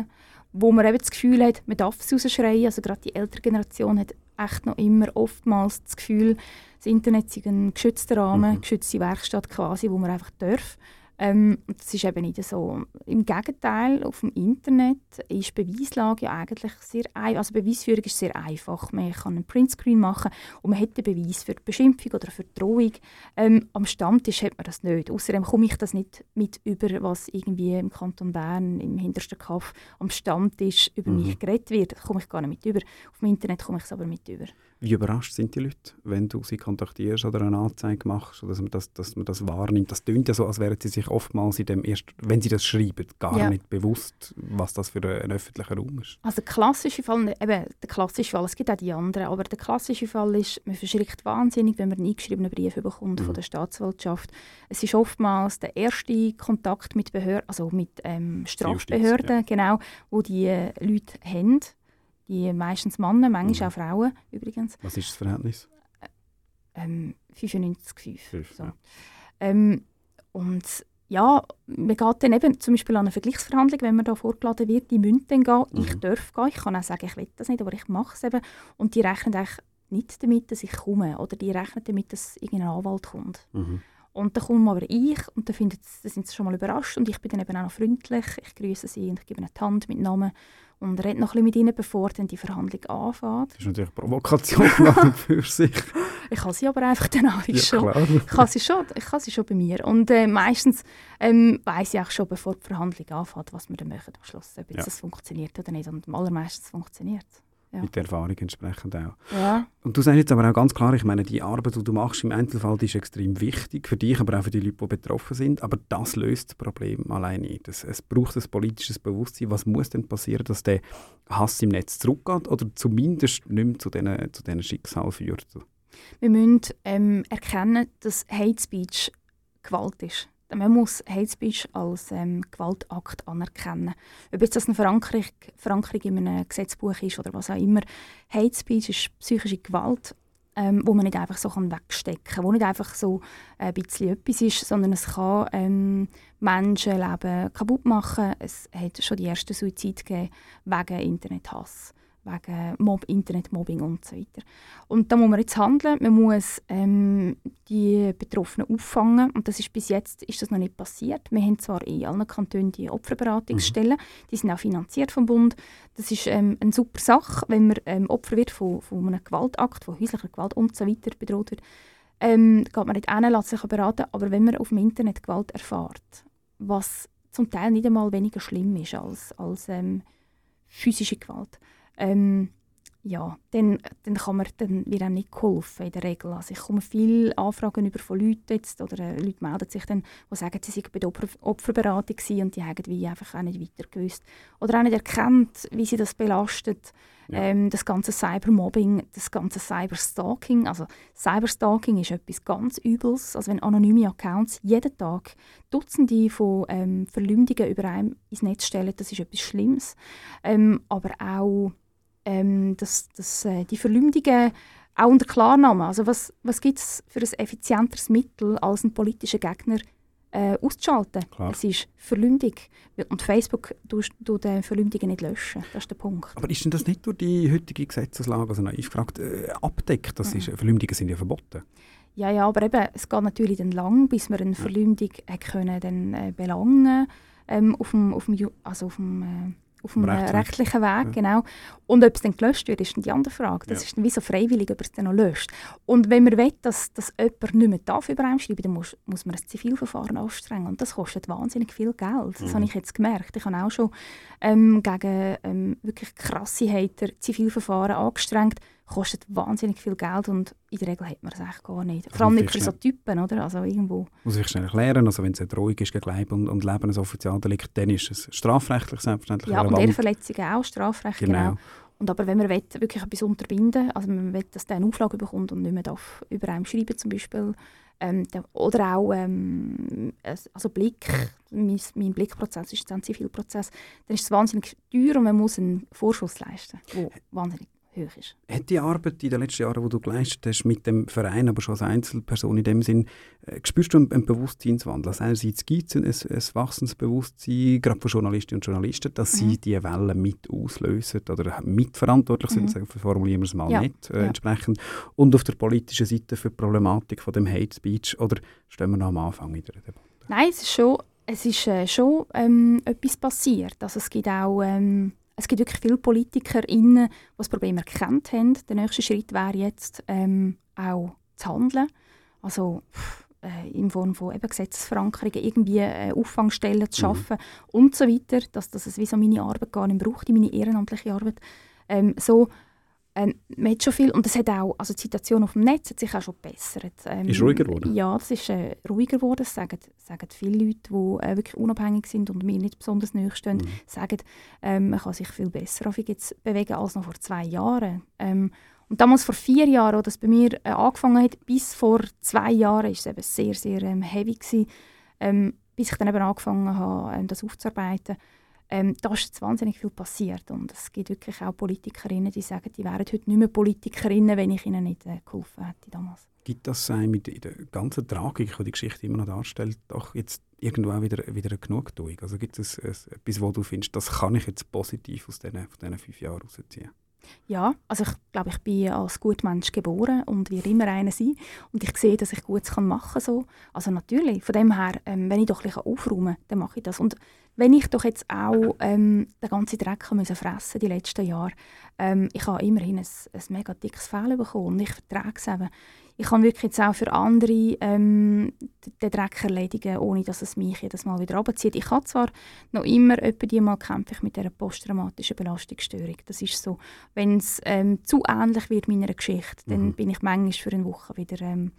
Wo man eben das Gefühl hat, man darf es rausschreien, also gerade die ältere Generation hat echt noch immer oftmals das Gefühl, das Internet ist ein geschützter Rahmen, mhm. geschützte Werkstatt quasi, wo man einfach darf. Ähm, das ist eben nicht so. Im Gegenteil, auf dem Internet ist Beweislage ja eigentlich sehr einfach. Also Beweisführung ist sehr einfach. Man kann einen Printscreen machen und man hat den Beweis für die Beschimpfung oder für die Drohung. Ähm, am Stammtisch hat man das nicht. Außerdem komme ich das nicht mit über, was irgendwie im Kanton Bern, im hintersten Kaff, am Stammtisch über mhm. mich geredet wird. Das komme ich gar nicht mit über. Auf dem Internet komme ich es aber mit über. Wie überrascht sind die Leute, wenn du sie kontaktierst oder eine Anzeige machst, oder dass man das, dass man das wahrnimmt? Das klingt ja so, als wären sie sich oftmals in dem erst, wenn sie das schreiben, gar ja. nicht bewusst, was das für ein öffentlicher Raum ist. Also der klassische Fall, eben der klassische Fall, es gibt auch die anderen, aber der klassische Fall ist, man verschrickt wahnsinnig, wenn man einen eingeschriebenen Brief bekommt mhm. von der Staatsanwaltschaft. Es ist oftmals der erste Kontakt mit Behörden, also mit ähm, Strafbehörden, ja. genau, wo die äh, Leute haben die meistens Männer, manchmal mhm. auch Frauen übrigens. Was ist das Verhältnis? Ähm, 95, 5. So. Ja. Ähm, und ja, man geht dann eben zum Beispiel an eine Vergleichsverhandlung, wenn man da vorgeladen wird, die müssen dann gehen. Mhm. Ich darf gehen, ich kann auch sagen, ich will das nicht, aber ich mache es eben. Und die rechnen eigentlich nicht damit, dass ich komme oder die rechnen damit, dass irgendein Anwalt kommt. Mhm. Und dann komme aber ich und dann, findet, dann sind sie schon mal überrascht und ich bin dann eben auch noch freundlich. Ich grüße sie und ich gebe ihnen die Hand mit Namen und rede noch ein bisschen mit ihnen, bevor dann die Verhandlung anfängt. Das ist natürlich eine Provokation *laughs* für sich. Ich habe sie aber einfach dann auch ja, schon. Klar. Ich habe sie schon, ich habe sie schon bei mir. Und äh, meistens ähm, weiss ich auch schon, bevor die Verhandlung anfängt, was wir dann machen am Schluss, ob ja. das funktioniert oder nicht. Und allermeistens funktioniert es ja. mit der Erfahrung entsprechend auch. Ja. Und du sagst jetzt aber auch ganz klar, ich meine, die Arbeit, die du machst im Einzelfall, die ist extrem wichtig für dich, aber auch für die Leute, die betroffen sind. Aber das löst das Problem allein nicht. Es, es braucht ein politisches Bewusstsein. Was muss denn passieren, dass der Hass im Netz zurückgeht oder zumindest nicht mehr zu diesen, zu diesen Schicksalen führt? Wir müssen ähm, erkennen, dass Hate Speech Gewalt ist man muss Hate Speech als ähm, Gewaltakt anerkennen. Ob jetzt das eine Verankerung, Verankerung in einem Gesetzbuch ist oder was auch immer. Hate Speech ist psychische Gewalt, ähm, wo man nicht einfach so wegstecken kann, wo nicht einfach so ein bisschen etwas ist, sondern es kann ähm, Menschenleben kaputt machen. Es hat schon die ersten Suizide gegeben wegen Internethass wegen Mob, Internetmobbing und so weiter. Und da muss man jetzt handeln, man muss ähm, die Betroffenen auffangen und das ist bis jetzt ist das noch nicht passiert. Wir haben zwar in allen Kantonen die Opferberatungsstellen, mhm. die sind auch finanziert vom Bund. Das ist ähm, eine super Sache, wenn man ähm, Opfer wird von, von einem Gewaltakt, von häuslicher Gewalt und so weiter bedroht wird. Ähm, geht man nicht hin, lässt sich beraten, aber wenn man auf dem Internet Gewalt erfährt, was zum Teil nicht einmal weniger schlimm ist als, als ähm, physische Gewalt, ähm, ja, dann, dann, kann man, dann wird einem nicht geholfen in der Regel. Also ich komme viele Anfragen über von Leuten jetzt, oder äh, Leute melden sich dann, die sagen, sie seien bei der Opfer Opferberatung und die haben wie einfach auch nicht weiter gewusst. Oder auch nicht erkannt, wie sie das belastet. Ja. Ähm, das ganze Cybermobbing, das ganze Cyberstalking. Also Cyberstalking ist etwas ganz Übles. Also wenn anonyme Accounts jeden Tag Dutzende von ähm, Verleumdungen über einem ins Netz stellen, das ist etwas Schlimmes. Ähm, aber auch ähm, dass, dass äh, die Verleumdungen auch unter Klarnamen, also was, was gibt es für ein effizienteres Mittel, als einen politischen Gegner äh, auszuschalten? Klar. Es ist Verleumdung. Und Facebook tut, tut äh, Verleumdungen nicht löschen. Das ist der Punkt. Aber ist denn das nicht durch die heutige Gesetzeslage, also ich gefragt, äh, abdeckt? Das ist, Verleumdungen sind ja verboten. Ja, ja, aber eben, es geht natürlich dann lang, bis wir eine Verleumdung ja. können dann, äh, belangen ähm, auf dem, auf dem, also auf dem äh, auf dem rechtlichen, rechtlichen Weg, ja. genau. Und ob es dann gelöscht wird, ist dann die andere Frage. Das ja. ist dann wie so freiwillig, ob es dann noch löscht. Und wenn man will, dass, dass jemand nicht mehr darf über einem schreiben dann muss, muss man ein Zivilverfahren anstrengen. Und das kostet wahnsinnig viel Geld. Das mhm. habe ich jetzt gemerkt. Ich habe auch schon ähm, gegen ähm, wirklich krasse Hater Zivilverfahren angestrengt kostet wahnsinnig viel Geld und in der Regel hat man es eigentlich gar nicht. Vor allem nicht für so Typen, oder? Also irgendwo. Muss ich schnell erklären, also wenn es eine Drohung ist gegen Leib und, und Leben, ein Offizialdelikt, dann ist es strafrechtlich selbstverständlich Ja, relevant. und Ehrverletzungen auch strafrechtlich, genau. genau. Und aber wenn man will, wirklich etwas unterbinden also man will, dass der eine Auflage bekommt und nicht mehr darf über einem schreiben zum Beispiel, ähm, oder auch ähm, also Blick, mein, mein Blickprozess ist ein Zivilprozess, dann ist es wahnsinnig teuer und man muss einen Vorschuss leisten, der wahnsinnig hoch ist. Hat die Arbeit in den letzten Jahren, die du geleistet hast, mit dem Verein, aber schon als Einzelperson in dem Sinn, äh, spürst du einen, einen Bewusstseinswandel? Also einerseits gibt es ein, ein wachsendes Bewusstsein, gerade von Journalistinnen und Journalisten, dass mhm. sie diese Wellen mit auslösen oder mitverantwortlich sind, mhm. formulieren wir es mal ja. nicht äh, ja. entsprechend. Und auf der politischen Seite für die Problematik von dem Hate Speech, oder stehen wir noch am Anfang in der Debatte? Nein, es ist schon, es ist, äh, schon ähm, etwas passiert. Also es gibt auch... Ähm es gibt wirklich viele PolitikerInnen, die das Problem erkannt haben. Der nächste Schritt wäre jetzt ähm, auch zu handeln. Also äh, in Form von eben Gesetzesverankerungen, irgendwie äh, Auffangstellen zu mhm. schaffen mhm. und so weiter, dass, dass es wie so meine Arbeit gar nicht braucht, meine ehrenamtliche Arbeit. Ähm, so ähm, man hat schon viel, und es hat auch, also die Situation auf dem Netz hat sich auch schon gebessert. Ähm, ist ruhiger geworden? Ja, es ist äh, ruhiger geworden. Das sagen, sagen viele Leute, die äh, wirklich unabhängig sind und mir nicht besonders nahe stehen, mhm. sagen, ähm, man kann sich viel besser jetzt bewegen als noch vor zwei Jahren. Ähm, und damals vor vier Jahren, als das bei mir äh, angefangen hat, bis vor zwei Jahren, war es eben sehr, sehr ähm, heavy gewesen, ähm, bis ich dann eben angefangen habe, ähm, das aufzuarbeiten ähm, da ist jetzt wahnsinnig viel passiert und es gibt wirklich auch Politikerinnen, die sagen, die wären heute nicht mehr Politikerinnen, wenn ich ihnen nicht äh, geholfen hätte damals. Gibt das äh, mit in der ganzen Tragik, die die Geschichte immer noch darstellt, doch jetzt irgendwo auch wieder, wieder eine Genugtuung? Also gibt es etwas, wo du findest, das kann ich jetzt positiv aus diesen, fünf Jahren rausziehen? Ja, also ich glaube, ich bin als guter Mensch geboren und will immer einer sein. Und ich sehe, dass ich Gutes machen kann. So. Also natürlich, von dem her, ähm, wenn ich doch ein bisschen aufräumen kann, dann mache ich das. Und wenn ich doch jetzt auch ähm, den ganzen Dreck müssen fressen die letzten Jahre, ähm, ich habe immerhin ein, ein mega dickes Fell bekommen und ich vertrage es eben. Ich kann wirklich jetzt auch für andere ähm, den Dreck erledigen, ohne dass es mich jedes Mal wieder runterzieht. Ich habe zwar noch immer, die Mal kämpfe ich mit dieser posttraumatischen Belastungsstörung. Das ist so, wenn es ähm, zu ähnlich wird meiner Geschichte, mhm. dann bin ich manchmal für eine Woche wieder ähm,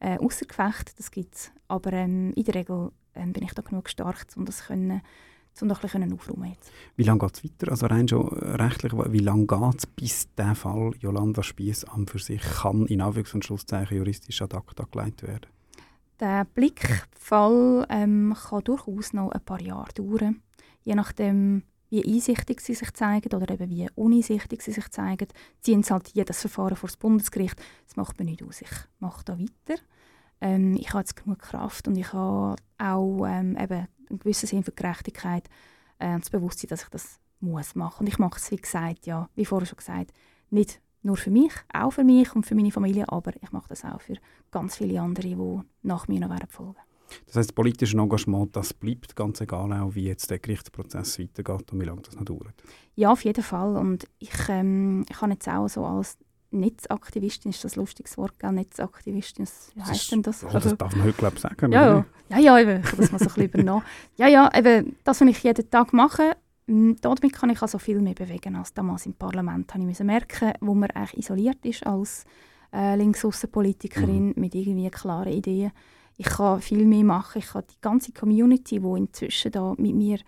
äh, außer Gefecht. Das gibt es. Aber ähm, in der Regel ähm, bin ich da genug stark, um das können, um da ein aufräumen jetzt. Wie lange geht es weiter? Also rein schon rechtlich, wie lange geht es, bis der Fall Jolanda Spiess an für sich kann in Anführungs- und Schlusszeichen juristisch ad acta gelegt werden? Der Blickfall ähm, kann durchaus noch ein paar Jahre dauern, je nachdem, wie einsichtig sie sich zeigen oder eben wie uneinsichtig sie sich zeigen, ziehen sie halt jedes Verfahren vor das Bundesgericht. Das macht mir nicht aus. Ich mache da weiter ähm, ich habe jetzt genug Kraft und ich habe auch ähm, eben einen gewissen Sinn für Gerechtigkeit äh, und das Bewusstsein, dass ich das muss machen. Und ich mache es, wie gesagt, ja, wie vorher schon gesagt, nicht nur für mich, auch für mich und für meine Familie, aber ich mache das auch für ganz viele andere, die nach mir noch werden folgen. Das heißt, politisches Engagement, das bleibt ganz egal, auch wie jetzt der Gerichtsprozess weitergeht und wie lange das noch dauert? Ja, auf jeden Fall. Und ich, ähm, ich habe jetzt auch so als Netzaktivistin ist das lustiges Wort, gell? Netzaktivistin, wie heißt denn das? Oh, das darf man heute glaube ich sagen. Ja, ja, ja, eben, ich das mal so ein bisschen übernommen. *laughs* Ja, ja, eben, das, was ich jeden Tag mache, damit kann ich also viel mehr bewegen als damals im Parlament. Habe ich merken, wo man eigentlich isoliert ist als äh, Linksaußenpolitikerin mhm. mit irgendwie klaren Ideen. Ich kann viel mehr machen. Ich kann die ganze Community, die inzwischen da mit mir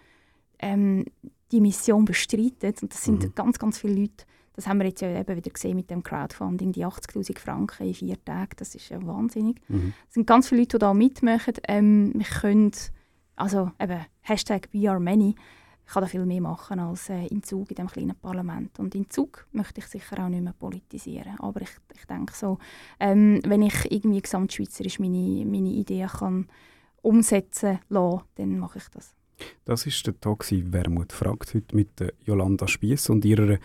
ähm, die Mission bestreitet, und das sind mhm. ganz, ganz viele Leute, das haben wir jetzt ja eben wieder gesehen mit dem Crowdfunding, die 80'000 Franken in vier Tagen, das ist ja wahnsinnig. Mhm. Es sind ganz viele Leute, die da mitmachen. Ähm, wir können, also eben, Hashtag We Are Many, ich kann da viel mehr machen als äh, in Zug in diesem kleinen Parlament. Und in Zug möchte ich sicher auch nicht mehr politisieren. Aber ich, ich denke so, ähm, wenn ich irgendwie gesamtschweizerisch meine, meine Ideen kann umsetzen kann, dann mache ich das. Das ist der Tag «Wermut fragt» heute mit Jolanda Spiess und ihrer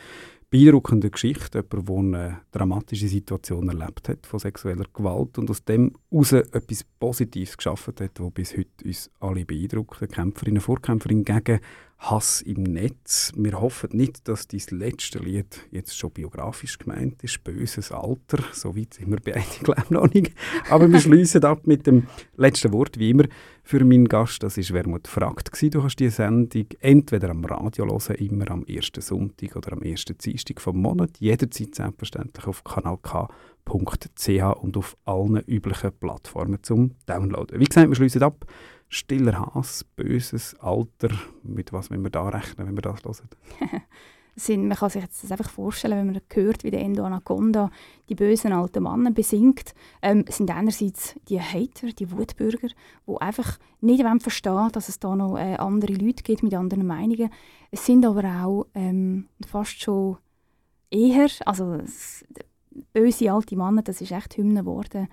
beeindruckende Geschichte, jemand, der eine dramatische Situation erlebt hat von sexueller Gewalt und aus dem heraus etwas Positives geschaffen hat, das bis heute uns alle beeindruckt. Eine Kämpferin, eine Vorkämpferin gegen Hass im Netz. Wir hoffen nicht, dass dein letzte Lied jetzt schon biografisch gemeint ist. Böses Alter. So weit sind wir beide, glaube ich, noch nicht. Aber wir schließen ab mit dem letzten Wort, wie immer, für meinen Gast. Das war Wermut fragt. Du hast die Sendung entweder am Radio hören, immer am ersten Sonntag oder am ersten Dienstag vom Monat. Jederzeit selbstverständlich auf kanalk.ch und auf allen üblichen Plattformen zum Downloaden. Wie gesagt, wir schließen ab stiller Hass, böses Alter, mit was müssen wir da rechnen, wenn wir das hören? *laughs* sind, man kann sich das einfach vorstellen, wenn man hört, wie der Endo Anaconda die bösen alten Männer besingt, ähm, sind einerseits die Hater, die Wutbürger, die einfach nicht verstehen dass es da noch äh, andere Leute gibt mit anderen Meinungen. Es sind aber auch ähm, fast schon eher, also böse alte Männer, das ist echt Hymne geworden,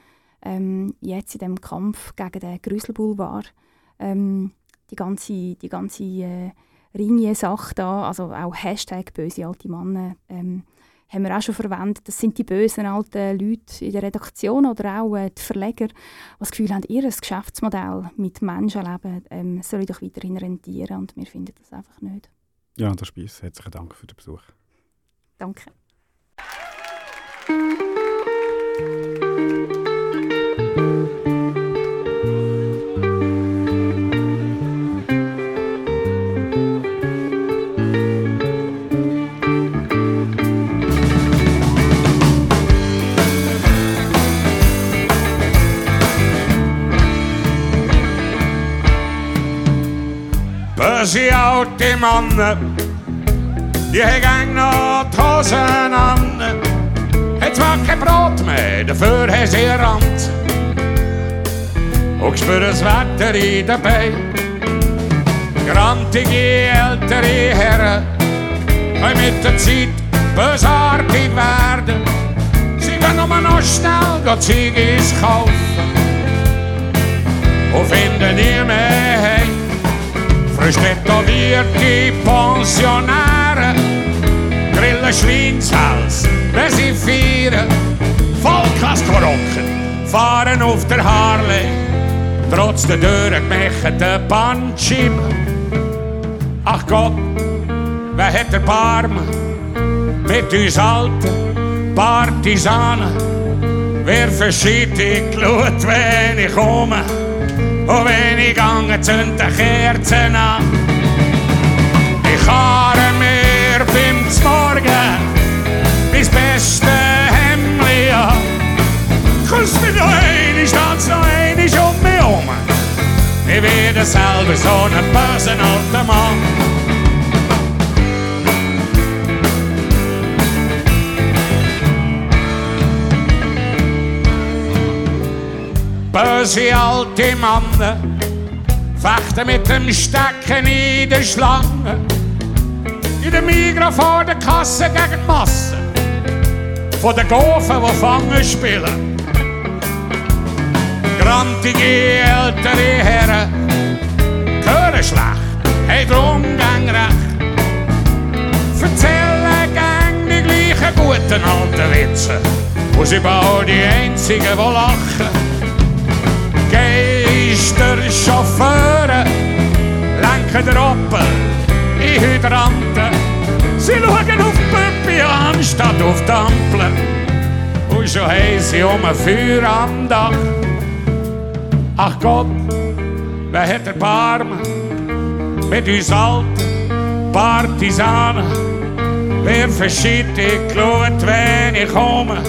ähm, jetzt in dem Kampf gegen den Grüselboulevard ähm, die ganze, die ganze äh, Ringier-Sache da, also auch Hashtag böse alte Männer, ähm, haben wir auch schon verwendet. Das sind die bösen alten Leute in der Redaktion oder auch äh, die Verleger, die das Gefühl haben, ihr Geschäftsmodell mit Menschenleben ähm, soll doch weiterhin rentieren und wir finden das einfach nicht. Ja, der Spieß, herzlichen Dank für den Besuch. Danke. Böse alte Mannen, die haben noch die Hosen an. Hat zwar kein Brot mehr, dafür haben sie Rand. Und spüren das Wetter in den Beinen. Grantige ältere Herren können mit der Zeit bösartig werden. Sie gehen nur noch schnell Ziegis kaufen und finden nie mehr heim. Frisch tätowierte Pensionäre grillen Schweinshals, wenn sie feiern. Vollkaskorocken fahren auf der Harley, trotz der durchgemächten Bandscheiben. Ach Gott, wer hat der Barmen mit uns alten Partisanen? Wer verschiebt die Glut, wenn ich komme? Und wenn ich gehe, zünden Kerzen an. Ich haare mir beim Morgen mein beste Hemdli an. Küsst mich noch einmal, tanz noch einmal um mich herum. Ich werde selber so ein böser alter Mann. Böse alte Männer fechten mit dem Stecken in der Schlange. In der Migros vor der Kasse gegen die Masse von den Gofen, die Fangen spielen. Grantige ältere Herren hören schlecht, haben drum gang recht. Erzählen gang die gleichen guten alten Witze, wo sie bald die einzigen, die lachen. Geisterchauffeure lenken der Opel in Hydranten. Sie schauen auf Püppi anstatt auf die. Und schon haben sie um ein Feuer am Dach. Ach Gott, wer hat Erbarmen mit uns alten Partisanen? Wer verschiebt die Glut, wenn ich komme?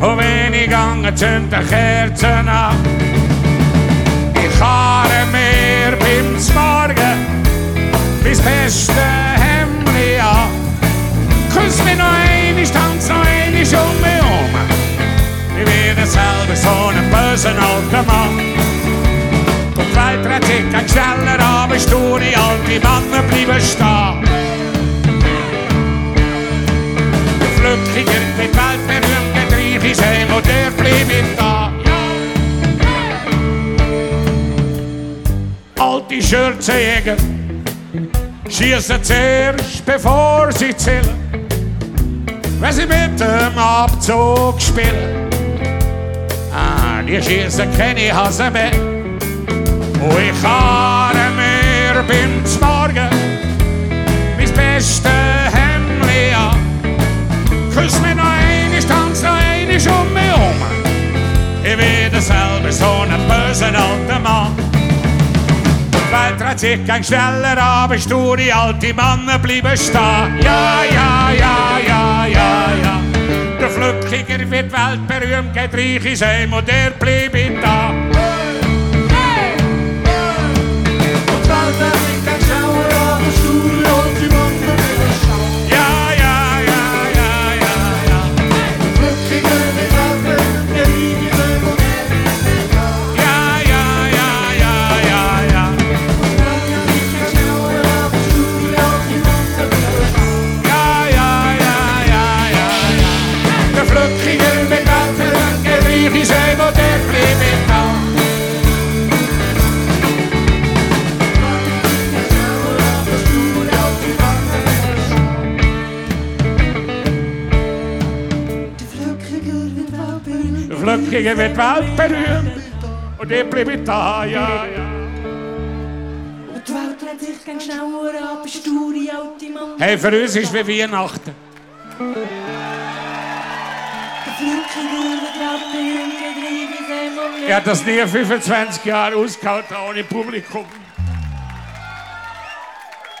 Und wenn ich gehe, zünden Kerzen an fahre mir beim Morgen bis beste Hemd an. Küss mich noch einmal, tanz noch einmal um mich um. Ich werde selber so ein böser alter Mann. Und weiter ticken schneller, aber sture alte Männer bleiben stehen. Der Flückiger mit weltberühmten Dreichisheim und der bleibt da. die Schürze Schürzejäger schießen zuerst, bevor sie zählen, wenn sie mit dem Abzug spielen. Ah, die schießen keine Hasen mehr. Und ich habe mir beim Morgen mein beste Hemdli an. Küss mir noch einmal, tanz noch einmal um mich um. Ich werde selber so ein böser alter Mann. Welt dreht sich kein schneller, aber sture alte Männer bleiben stehen. Ja, ja, ja, ja, ja, ja. Der Flückiger wird weltberühmt, geht reich in Heim und er Flückiger wird weltberühmt und ich bleibe da, ja, ja. Die Welt dreht sich kein schneller ab, sture alte Mann. Hey, für uns ist wie Weihnachten. Ich habe das nie 25 Jahre ausgehalten ohne Publikum.